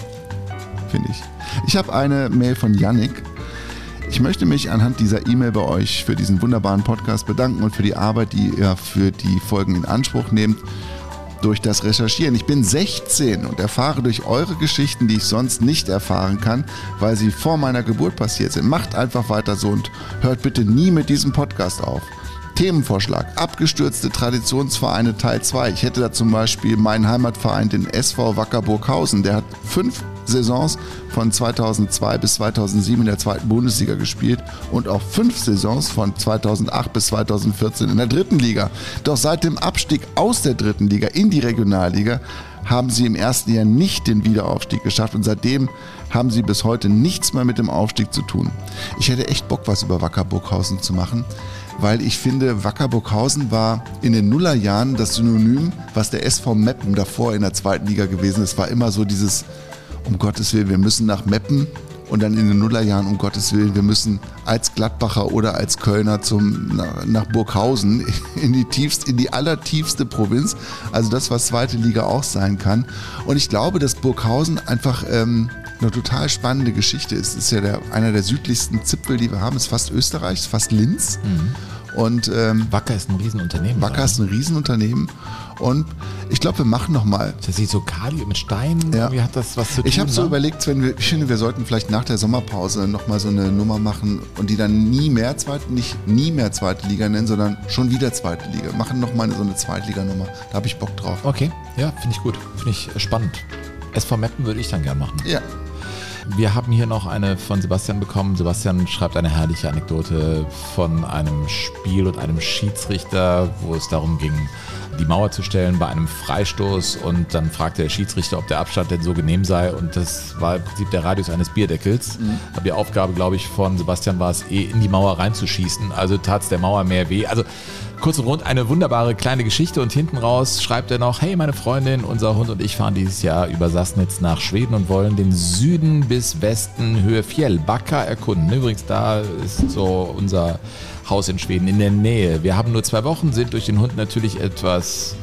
B: finde ich. Ich habe eine Mail von Yannick. Ich möchte mich anhand dieser E-Mail bei euch für diesen wunderbaren Podcast bedanken und für die Arbeit, die ihr für die Folgen in Anspruch nehmt durch das Recherchieren. Ich bin 16 und erfahre durch eure Geschichten, die ich sonst nicht erfahren kann, weil sie vor meiner Geburt passiert sind. Macht einfach weiter so und hört bitte nie mit diesem Podcast auf. Themenvorschlag, abgestürzte Traditionsvereine Teil 2. Ich hätte da zum Beispiel meinen Heimatverein, den SV Wacker Burghausen. Der hat fünf Saisons von 2002 bis 2007 in der zweiten Bundesliga gespielt und auch fünf Saisons von 2008 bis 2014 in der dritten Liga. Doch seit dem Abstieg aus der dritten Liga in die Regionalliga haben sie im ersten Jahr nicht den Wiederaufstieg geschafft und seitdem haben sie bis heute nichts mehr mit dem Aufstieg zu tun. Ich hätte echt Bock, was über Wacker Burghausen zu machen, weil ich finde, Wacker Burghausen war in den Nullerjahren das Synonym, was der SV Meppen davor in der zweiten Liga gewesen ist. War immer so dieses, um Gottes Willen, wir müssen nach Meppen und dann in den Nullerjahren, um Gottes Willen, wir müssen als Gladbacher oder als Kölner zum, nach, Burghausen in die tiefst, in die allertiefste Provinz. Also das, was zweite Liga auch sein kann. Und ich glaube, dass Burghausen einfach ähm, eine total spannende Geschichte ist. Ist ja der, einer der südlichsten Zipfel, die wir haben, ist fast Österreich, ist fast Linz. Und ähm,
C: Wacker ist ein Riesenunternehmen.
B: Wacker ist ein Riesenunternehmen. Und ich glaube, wir machen noch mal.
C: Das sieht so Kali mit Steinen,
B: Ja.
C: wie hat das was zu tun?
B: Ich habe so
C: ne?
B: überlegt, Sven, wir, ich finde, wir sollten vielleicht nach der Sommerpause noch mal so eine Nummer machen und die dann nie mehr zweite, nicht nie mehr zweite Liga nennen, sondern schon wieder zweite Liga. Machen noch mal eine, so eine Zweitliganummer. Da habe ich Bock drauf.
C: Okay, ja, finde ich gut. Finde ich spannend. SV Meppen würde ich dann gern machen.
B: Ja.
C: Wir haben hier noch eine von Sebastian bekommen. Sebastian schreibt eine herrliche Anekdote von einem Spiel und einem Schiedsrichter, wo es darum ging, die Mauer zu stellen bei einem Freistoß und dann fragte der Schiedsrichter, ob der Abstand denn so genehm sei und das war im Prinzip der Radius eines Bierdeckels. Aber die Aufgabe, glaube ich, von Sebastian war es, eh in die Mauer reinzuschießen. Also tat es der Mauer mehr weh. Also kurz und rund eine wunderbare kleine Geschichte und hinten raus schreibt er noch, hey meine Freundin, unser Hund und ich fahren dieses Jahr über Sassnitz nach Schweden und wollen den Süden bis Westen Höhe Fjällbacka erkunden. Übrigens, da ist so unser Haus in Schweden in der Nähe. Wir haben nur zwei Wochen, sind durch den Hund natürlich etwas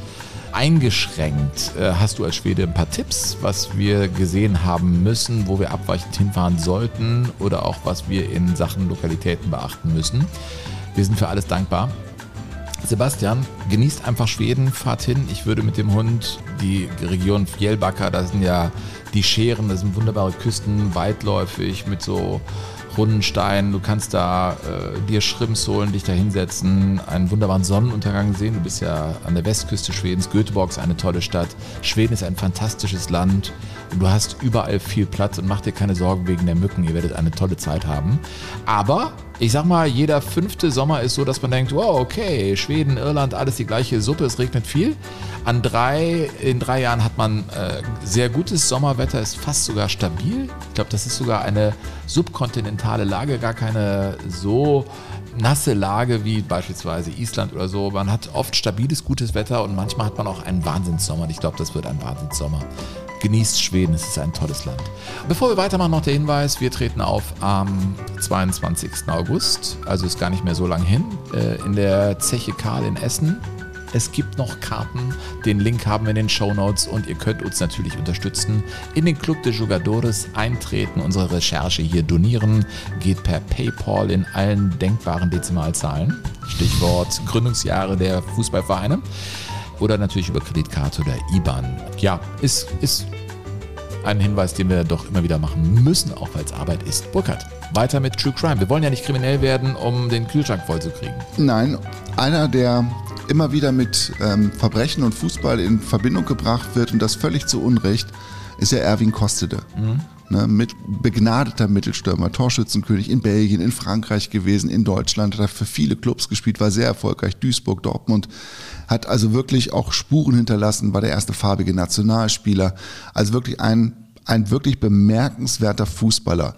C: eingeschränkt. Äh, Hast du als Schwede ein paar Tipps, was wir gesehen haben müssen, wo wir abweichend hinfahren sollten oder auch was wir in Sachen Lokalitäten beachten müssen? Wir sind für alles dankbar. Sebastian, genießt einfach Schweden, fahrt hin. Ich würde mit dem Hund die Region Fjällbacka, da sind ja die Scheren, das sind wunderbare Küsten, weitläufig mit so runden Steinen. Du kannst da äh, dir Schrimps holen, dich da hinsetzen, einen wunderbaren Sonnenuntergang sehen. Du bist ja an der Westküste Schwedens. Göteborg ist eine tolle Stadt. Schweden ist ein fantastisches Land. Und du hast überall viel Platz und mach dir keine Sorgen wegen der Mücken. Ihr werdet eine tolle Zeit haben. Aber ich sag mal, jeder fünfte Sommer ist so, dass man denkt, wow, okay, Schweden, Irland, alles die gleiche Suppe, es regnet viel. An drei, in drei Jahren hat man äh, sehr gutes Sommerwetter, ist fast sogar stabil. Ich glaube, das ist sogar eine subkontinentale Lage, gar keine so nasse Lage wie beispielsweise Island oder so. Man hat oft stabiles, gutes Wetter und manchmal hat man auch einen Wahnsinnssommer. Ich glaube, das wird ein Wahnsinnssommer. Genießt Schweden, es ist ein tolles Land. Bevor wir weitermachen, noch der Hinweis, wir treten auf am 22. August, also ist gar nicht mehr so lang hin, äh, in der Zeche Karl in Essen. Es gibt noch Karten, den Link haben wir in den Show Notes und ihr könnt uns natürlich unterstützen. In den Club de Jugadores eintreten, unsere Recherche hier donieren, geht per PayPal in allen denkbaren Dezimalzahlen. Stichwort Gründungsjahre der Fußballvereine oder natürlich über Kreditkarte oder IBAN. Ja, ist, ist ein Hinweis, den wir doch immer wieder machen müssen, auch weil es Arbeit ist. Burkhard, weiter mit True Crime. Wir wollen ja nicht kriminell werden, um den Kühlschrank voll zu kriegen.
B: Nein, einer, der immer wieder mit ähm, Verbrechen und Fußball in Verbindung gebracht wird und das völlig zu Unrecht, ist ja Erwin Kostede. Ne, mit begnadeter Mittelstürmer, Torschützenkönig in Belgien, in Frankreich gewesen, in Deutschland, hat er für viele Clubs gespielt, war sehr erfolgreich, Duisburg, Dortmund, hat also wirklich auch Spuren hinterlassen, war der erste farbige Nationalspieler, also wirklich ein, ein wirklich bemerkenswerter Fußballer.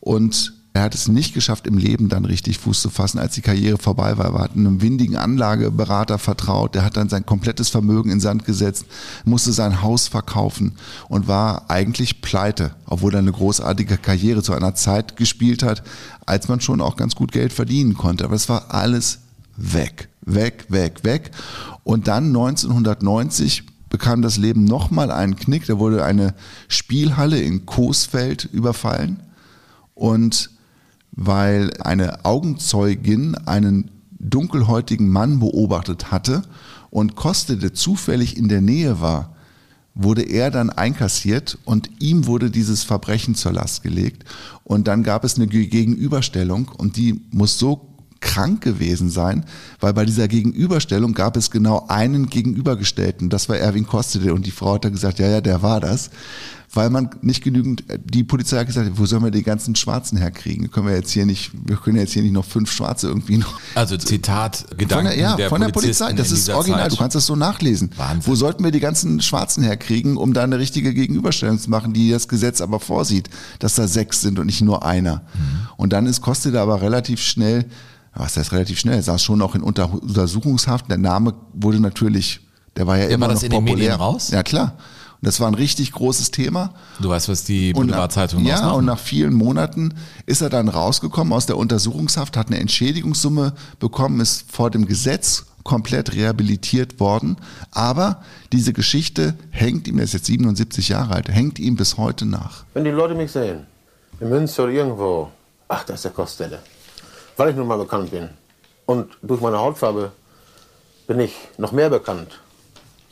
B: Und er hat es nicht geschafft, im Leben dann richtig Fuß zu fassen, als die Karriere vorbei war. Er hat einem windigen Anlageberater vertraut. Der hat dann sein komplettes Vermögen in Sand gesetzt, musste sein Haus verkaufen und war eigentlich pleite, obwohl er eine großartige Karriere zu einer Zeit gespielt hat, als man schon auch ganz gut Geld verdienen konnte. Aber es war alles weg, weg, weg, weg. Und dann 1990 bekam das Leben nochmal einen Knick. Da wurde eine Spielhalle in Coesfeld überfallen. Und weil eine Augenzeugin einen dunkelhäutigen Mann beobachtet hatte und Kostede zufällig in der Nähe war, wurde er dann einkassiert und ihm wurde dieses Verbrechen zur Last gelegt. Und dann gab es eine Ge- Gegenüberstellung und die muss so krank gewesen sein, weil bei dieser Gegenüberstellung gab es genau einen Gegenübergestellten. Das war Erwin Kostede und die Frau hat dann gesagt, ja, ja, der war das. Weil man nicht genügend, die Polizei hat gesagt, wo sollen wir die ganzen Schwarzen herkriegen? Können wir jetzt hier nicht, wir können jetzt hier nicht noch fünf Schwarze irgendwie noch.
C: Also Zitat,
B: Von
C: Gedanken
B: der, ja,
C: der
B: von der Polizei. Das ist original.
C: Zeit.
B: Du kannst das so nachlesen.
C: Wahnsinn.
B: Wo sollten wir die ganzen Schwarzen herkriegen, um da eine richtige Gegenüberstellung zu machen, die das Gesetz aber vorsieht, dass da sechs sind und nicht nur einer.
C: Mhm.
B: Und dann ist Kostede aber relativ schnell, was heißt relativ schnell, er saß schon auch in Unter Untersuchungshaft. Der Name wurde natürlich, der war ja
C: Ja,
B: immer
C: war das
B: noch
C: in den
B: populär.
C: Medien raus?
B: Ja, klar. Und das war ein richtig großes Thema.
C: Du weißt, was die Boulevardzeitung
B: ja,
C: ausmachen?
B: und nach vielen Monaten ist er dann rausgekommen aus der Untersuchungshaft, hat eine Entschädigungssumme bekommen, ist vor dem Gesetz komplett rehabilitiert worden. Aber diese Geschichte hängt ihm, er ist jetzt 77 Jahre alt, hängt ihm bis heute nach.
I: Wenn die Leute mich sehen, in Münster oder irgendwo, ach, das ist der Kostelle, weil ich nun mal bekannt bin. Und durch meine Hautfarbe bin ich noch mehr bekannt.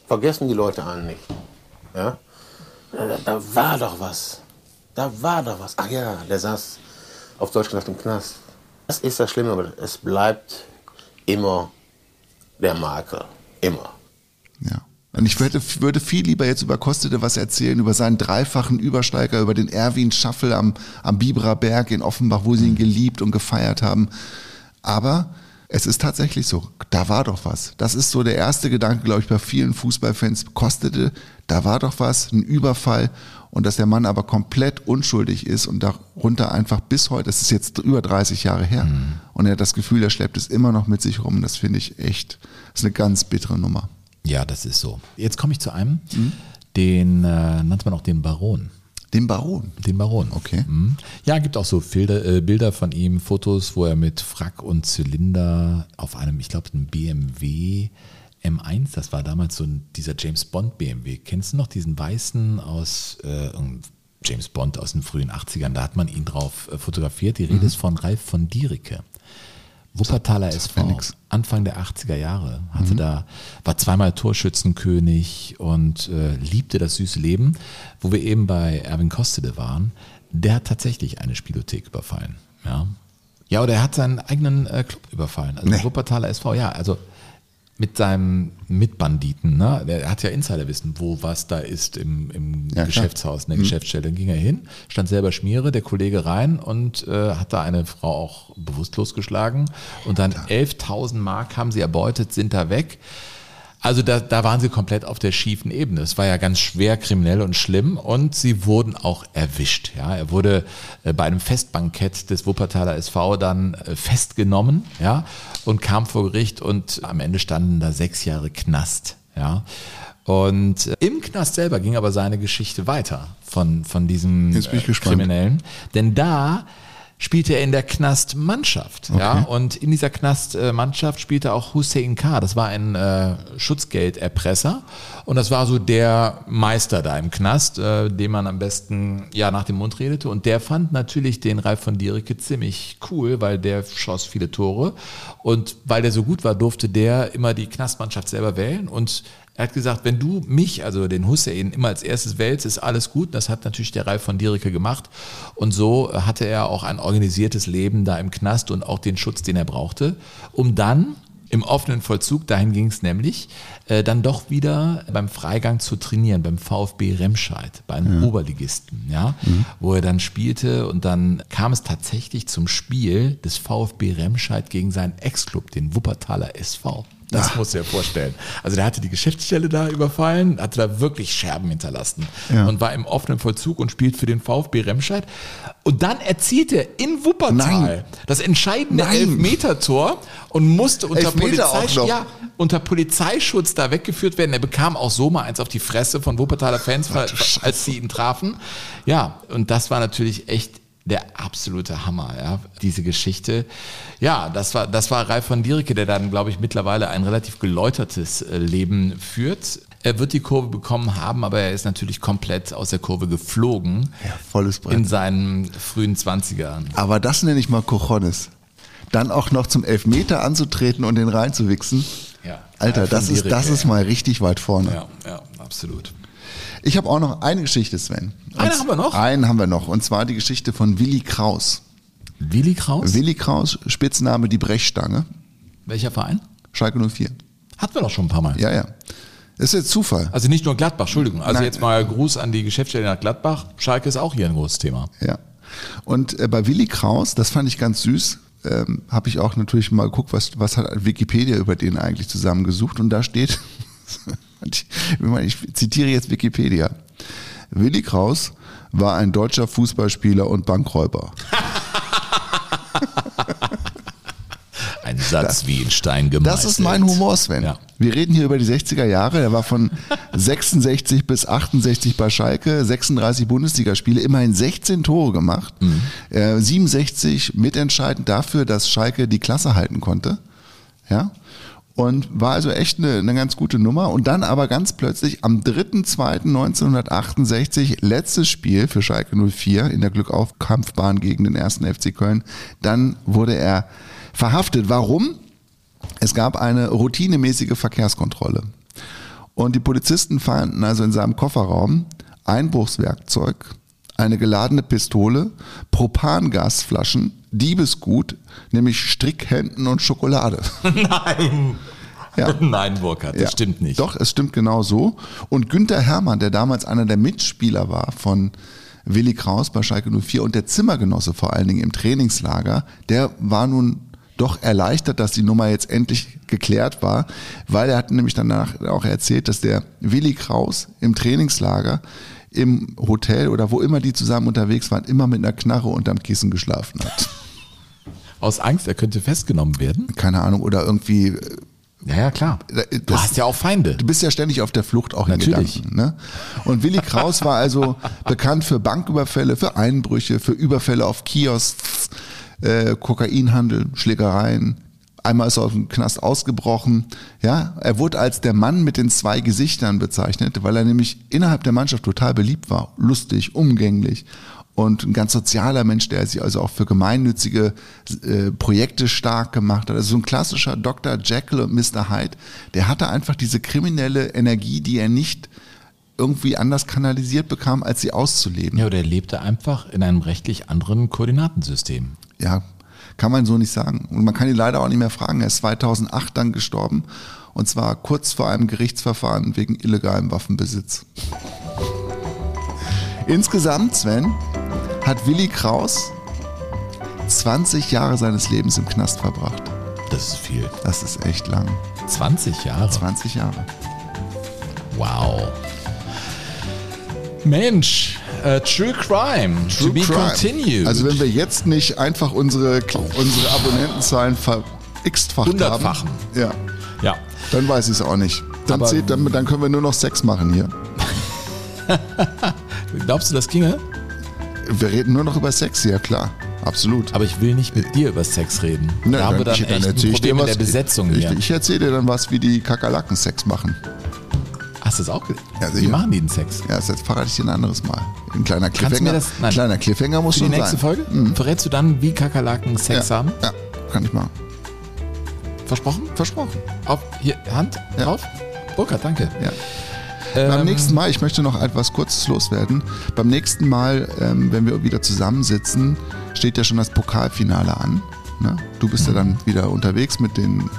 I: Vergessen die Leute einen nicht. Ja? Da, war doch was. Da war doch was. Ach ja, der saß auf Deutsch gesagt im Knast. Das ist das Schlimme, aber es bleibt immer der Makel. Immer.
B: Ja. Und ich würde, würde viel lieber jetzt über Kostete was erzählen, über seinen dreifachen Übersteiger, über den Erwin Schaffel am, am Biberer Berg in Offenbach, wo sie ihn geliebt und gefeiert haben. Aber es ist tatsächlich so, da war doch was. Das ist so der erste Gedanke, glaube ich, bei vielen Fußballfans. Kostete, da war doch was, ein Überfall. Und dass der Mann aber komplett unschuldig ist und darunter einfach bis heute, das ist jetzt über 30 Jahre her. Und er hat das Gefühl, er schleppt es immer noch mit sich rum. Das finde ich echt, das ist eine ganz bittere Nummer.
C: Ja, das ist so. Jetzt komme ich zu einem, den äh, nannte man auch den Baron.
B: Den Baron?
C: Den Baron.
B: Okay.
C: Mhm. Ja, gibt auch so Bilder, äh, Bilder von ihm, Fotos, wo er mit Frack und Zylinder auf einem, ich glaube, einem BMW M1, das war damals so ein, dieser James Bond BMW. Kennst du noch diesen weißen aus äh, James Bond aus den frühen 80ern? Da hat man ihn drauf äh, fotografiert. Die Rede
B: Mhm.
C: ist von Ralf von Diericke. Wuppertaler SV. Anfang der 80er Jahre, hatte
B: Mhm.
C: da, war zweimal Torschützenkönig und äh, liebte das süße Leben. Wo wir eben bei Erwin Kostede waren, der hat tatsächlich eine Spielothek überfallen. Ja, ja oder er hat seinen eigenen äh, Club überfallen. Also
B: Nee.
C: Wuppertaler SV, ja, also mit seinem Mitbanditen, ne? Der hat ja Insiderwissen, wo was da ist im, im
B: Ja.
C: Geschäftshaus, in der
B: Mhm.
C: Geschäftsstelle. Dann ging er hin, stand selber Schmiere, der Kollege rein und äh, hat da eine Frau auch bewusstlos geschlagen. Und dann 11.000 Mark haben sie erbeutet, sind da weg. Also da, da waren sie komplett auf der schiefen Ebene. Es war ja ganz schwer kriminell und schlimm und sie wurden auch erwischt. Ja, er wurde äh, bei einem Festbankett des Wuppertaler SV dann äh, festgenommen, ja, und kam vor Gericht und am Ende standen da sechs Jahre Knast, ja. Und äh, im Knast selber ging aber seine Geschichte weiter von, von diesem. Kriminellen. Denn da spielte er in der Knastmannschaft. Ja?
B: Okay.
C: Und in dieser Knastmannschaft spielte auch Hussein K. Das war ein äh, Schutzgelderpresser. Und das war so der Meister da im Knast, äh, dem man am besten ja nach dem Mund redete. Und der fand natürlich den Ralf von Diericke ziemlich cool, weil der schoss viele Tore. Und weil der so gut war, durfte der immer die Knastmannschaft selber wählen. Und er hat gesagt, wenn du mich, also den Hussein, immer als erstes wählst, ist alles gut. Das hat natürlich der Ralf von Diericke gemacht. Und so hatte er auch ein organisiertes Leben da im Knast und auch den Schutz, den er brauchte, um dann im offenen Vollzug, dahin ging es nämlich, äh, dann doch wieder beim Freigang zu trainieren, beim VfB Remscheid, bei einem
B: Ja.
C: Oberligisten, ja, wo er dann spielte und dann kam es tatsächlich zum Spiel des VfB Remscheid gegen seinen Ex-Club, den Wuppertaler SV. Das musst du dir vorstellen. Also der hatte die Geschäftsstelle da überfallen, hatte da wirklich Scherben hinterlassen
B: Ja.
C: und war im offenen Vollzug und spielt für den VfB Remscheid. Und dann erzielt er in Wuppertal
B: Nein.
C: das entscheidende
B: Nein.
C: Elfmeter-Tor und musste unter,
B: Elfmeter auch
C: Polizei,
B: noch.
C: ja, unter Polizeischutz da weggeführt werden. Er bekam auch so mal eins auf die Fresse von Wuppertaler Fans, als sie ihn trafen. Ja, und das war natürlich echt der absolute Hammer, ja, diese Geschichte. Ja, das war, das war Ralf von Diericke, der dann, glaube ich, mittlerweile ein relativ geläutertes äh, Leben führt. Er wird die Kurve bekommen haben, aber er ist natürlich komplett aus der Kurve geflogen.
B: Ja, volles Brett.
C: In seinen frühen 20ern.
B: Aber das nenne ich mal Cojones. Dann auch noch zum Elfmeter anzutreten und den reinzuwichsen.
C: Ja.
B: Alter,
C: Ralf
B: das ist, das
C: Diericke,
B: ist mal richtig weit vorne.
C: Ja, ja, absolut.
B: Ich habe auch noch eine Geschichte, Sven.
C: Eine haben wir noch?
B: Einen haben wir noch. Und zwar die Geschichte von Willi Kraus.
C: Willi Kraus?
B: Willi Kraus, Spitzname die Brechstange.
C: Welcher Verein?
B: Schalke 04.
C: Hatten wir doch schon ein paar Mal.
B: Ja, ja. Das ist jetzt Zufall.
C: Also nicht nur Gladbach, Entschuldigung. Also
B: Nein.
C: jetzt mal Gruß an die Geschäftsstelle nach Gladbach. Schalke ist auch hier ein großes Thema.
B: Ja. Und äh, bei Willi Kraus, das fand ich ganz süß, ähm, habe ich auch natürlich mal geguckt, was, was hat Wikipedia über den eigentlich zusammengesucht. Und da steht, ich, ich zitiere jetzt Wikipedia. Willi Kraus war ein deutscher Fußballspieler und Bankräuber.
C: Ein Satz wie in Stein gemeißelt.
B: Das ist mein Humor, Sven.
C: Ja.
B: Wir reden hier über die 60er Jahre. Er war von 66 bis 68 bei Schalke, 36 Bundesligaspiele, immerhin 16 Tore gemacht,
C: Mhm.
B: äh, 67 mitentscheidend dafür, dass Schalke die Klasse halten konnte. Ja. Und war also echt eine, eine ganz gute Nummer. Und dann aber ganz plötzlich am 3.2.1968, letztes Spiel für Schalke 04 in der Glückaufkampfbahn gegen den ersten FC Köln, dann wurde er verhaftet. Warum? Es gab eine routinemäßige Verkehrskontrolle. Und die Polizisten fanden also in seinem Kofferraum Einbruchswerkzeug, eine geladene Pistole, Propangasflaschen, Diebesgut, nämlich Strickhänden und Schokolade.
C: Nein.
B: Ja.
C: Nein, Burkhard, das
B: Ja.
C: stimmt nicht.
B: Doch, es stimmt genau so. Und Günther Hermann, der damals einer der Mitspieler war von Willi Kraus bei Schalke 04 und der Zimmergenosse vor allen Dingen im Trainingslager, der war nun doch erleichtert, dass die Nummer jetzt endlich geklärt war, weil er hat nämlich danach auch erzählt, dass der Willi Kraus im Trainingslager im Hotel oder wo immer die zusammen unterwegs waren, immer mit einer Knarre unterm Kissen geschlafen hat.
C: Aus Angst, er könnte festgenommen werden?
B: Keine Ahnung, oder irgendwie
C: Ja, ja, klar.
B: Du
C: Du hast ja auch Feinde.
B: Du bist ja ständig auf der Flucht auch
C: Natürlich.
B: in Gedanken. Ne? Und Willi Kraus war also bekannt für Banküberfälle, für Einbrüche, für Überfälle auf Kiosks, äh, Kokainhandel, Schlägereien. Einmal ist er aus dem Knast ausgebrochen. Ja, er wurde als der Mann mit den zwei Gesichtern bezeichnet, weil er nämlich innerhalb der Mannschaft total beliebt war, lustig, umgänglich und ein ganz sozialer Mensch, der sich also auch für gemeinnützige äh, Projekte stark gemacht hat. Also so ein klassischer Dr. Jekyll und Mr. Hyde, der hatte einfach diese kriminelle Energie, die er nicht irgendwie anders kanalisiert bekam, als sie auszuleben.
C: Ja, oder er lebte einfach in einem rechtlich anderen Koordinatensystem.
B: Ja, kann man so nicht sagen. Und man kann ihn leider auch nicht mehr fragen. Er ist 2008 dann gestorben und zwar kurz vor einem Gerichtsverfahren wegen illegalem Waffenbesitz. Insgesamt, Sven, hat Willi Kraus 20 Jahre seines Lebens im Knast verbracht.
C: Das ist viel.
B: Das ist echt lang.
C: 20 Jahre.
B: 20 Jahre.
C: Wow. Mensch, äh, True Crime. to be
B: Crime.
C: continued.
B: Also wenn wir jetzt nicht einfach unsere, unsere Abonnentenzahlen ver x-facht haben,
C: Hundertfachen.
B: ja,
C: ja.
B: dann weiß ich es auch nicht. Dann, zählt, dann, dann können wir nur noch Sex machen hier.
C: Glaubst du, das ginge?
B: Wir reden nur noch über Sex, ja klar. Absolut.
C: Aber ich will nicht mit dir über Sex reden.
B: Ne,
C: da haben wir dann
B: ich-
C: echt ein Problem
B: was.
C: der Besetzung
B: ich. Ich erzähle dir dann was, wie die Kakerlaken Sex machen.
C: Hast du das auch ge
B: Ja,
C: Wie
B: sicher.
C: machen die den Sex?
B: Ja, das verrate ich dir ein anderes Mal. Ein kleiner
C: Kannst du
B: Cliffhanger.
C: mir das- nein.
B: kleiner Cliffhanger muss
C: Für die
B: schon
C: nächste
B: sein.
C: Folge? Verrätst du dann, wie Kakerlaken Sex
B: ja.
C: haben?
B: Ja, kann ich machen.
C: Versprochen?
B: Versprochen.
C: Auf, hier, Hand
B: Ja.
C: drauf? Burkhard, danke.
B: Ja. Beim
C: Ähm,
B: nächsten Mal, ich möchte noch etwas Kurzes loswerden. Beim nächsten Mal, ähm, wenn wir wieder zusammensitzen, steht ja schon das Pokalfinale an. Ne? Du bist ja dann wieder unterwegs mit den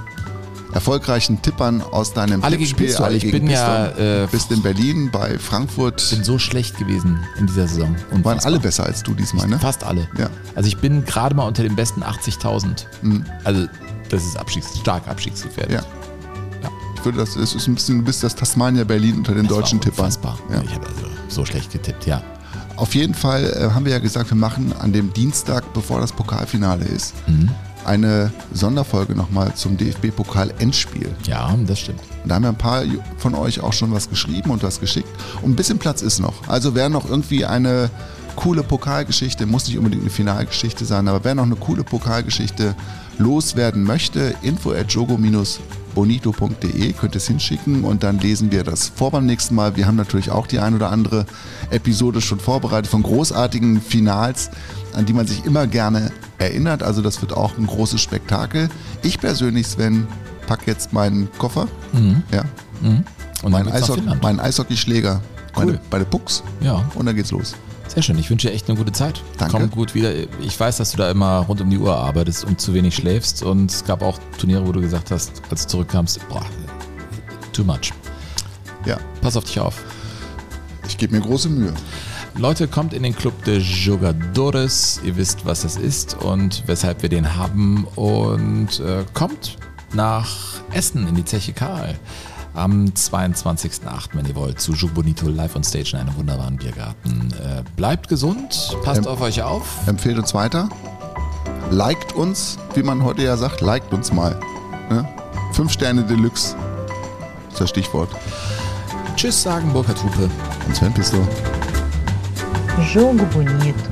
B: erfolgreichen Tippern aus deinem
C: Alle gegen
B: Tippspiel.
C: Pistol.
B: Alle
C: Ich
B: gegen
C: bin ja,
B: Pistol.
C: äh,
B: bist in Berlin bei Frankfurt.
C: bin so schlecht gewesen in dieser Saison.
B: Waren
C: Unfassbar.
B: alle besser als du diesmal, ne?
C: Fast alle.
B: Ja.
C: Also ich bin gerade mal unter den besten 80.000.
B: Mhm.
C: Also das ist Abstiegs, stark abstiegsgefährdet.
B: Ja. Ich würde das, es ist ein bisschen, du bist das Tasmania Berlin unter den
C: Das
B: deutschen Tippern.
C: Unfassbar.
B: Ja.
C: Ich habe also so schlecht getippt, ja.
B: Auf jeden Fall äh, haben wir ja gesagt, wir machen an dem Dienstag, bevor das Pokalfinale ist,
C: Mhm.
B: Eine Sonderfolge nochmal zum DFB-Pokal-Endspiel.
C: Ja, das stimmt.
B: Und da haben ja ein paar von euch auch schon was geschrieben und was geschickt. Und ein bisschen Platz ist noch. Also wer noch irgendwie eine coole Pokalgeschichte, muss nicht unbedingt eine Finalgeschichte sein, aber wer noch eine coole Pokalgeschichte loswerden möchte, info at jogo-bonito.de könnt ihr es hinschicken und dann lesen wir das vor beim nächsten Mal. Wir haben natürlich auch die ein oder andere Episode schon vorbereitet von großartigen Finals, an die man sich immer gerne erinnert. Also das wird auch ein großes Spektakel. Ich persönlich, Sven, pack jetzt meinen Koffer. Ja.
C: Und dann
B: Mein,
C: geht's nach
B: Eishockey,
C: Finnland.
B: mein Eishockeyschläger. Meine,
C: Cool.
B: bei der Pucks.
C: Ja.
B: Und dann geht's los.
C: Sehr schön. Ich wünsche dir echt eine gute Zeit.
B: Danke.
C: Komm gut wieder. Ich weiß, dass du da immer rund um die Uhr arbeitest und zu wenig schläfst. Und es gab auch Turniere, wo du gesagt hast, als du zurückkamst, boah, too much.
B: Ja,
C: Pass auf dich auf.
B: ich gebe mir große Mühe.
C: Leute, kommt in den Club de Jogadores. Ihr wisst, was das ist und weshalb wir den haben. Und äh, kommt nach Essen in die Zeche Karl. Am 22.08., wenn ihr wollt, zu Joug Bonito live on stage in einem wunderbaren Biergarten. Äh, bleibt gesund, passt
B: Ähm,
C: auf euch auf.
B: Empfehlt uns weiter. Liked uns, wie man heute ja sagt. Liked uns mal. Ne? Fünf Sterne Deluxe. ist das Stichwort.
C: Tschüss, sagen Burkhard Hupe.
B: Und Sven Pisto.
A: Jogo Bonito.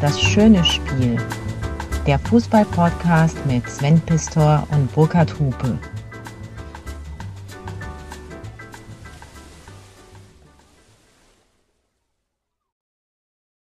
A: Das schöne Spiel. Der Fußball-Podcast mit Sven Pistor und Burkhard Hupe.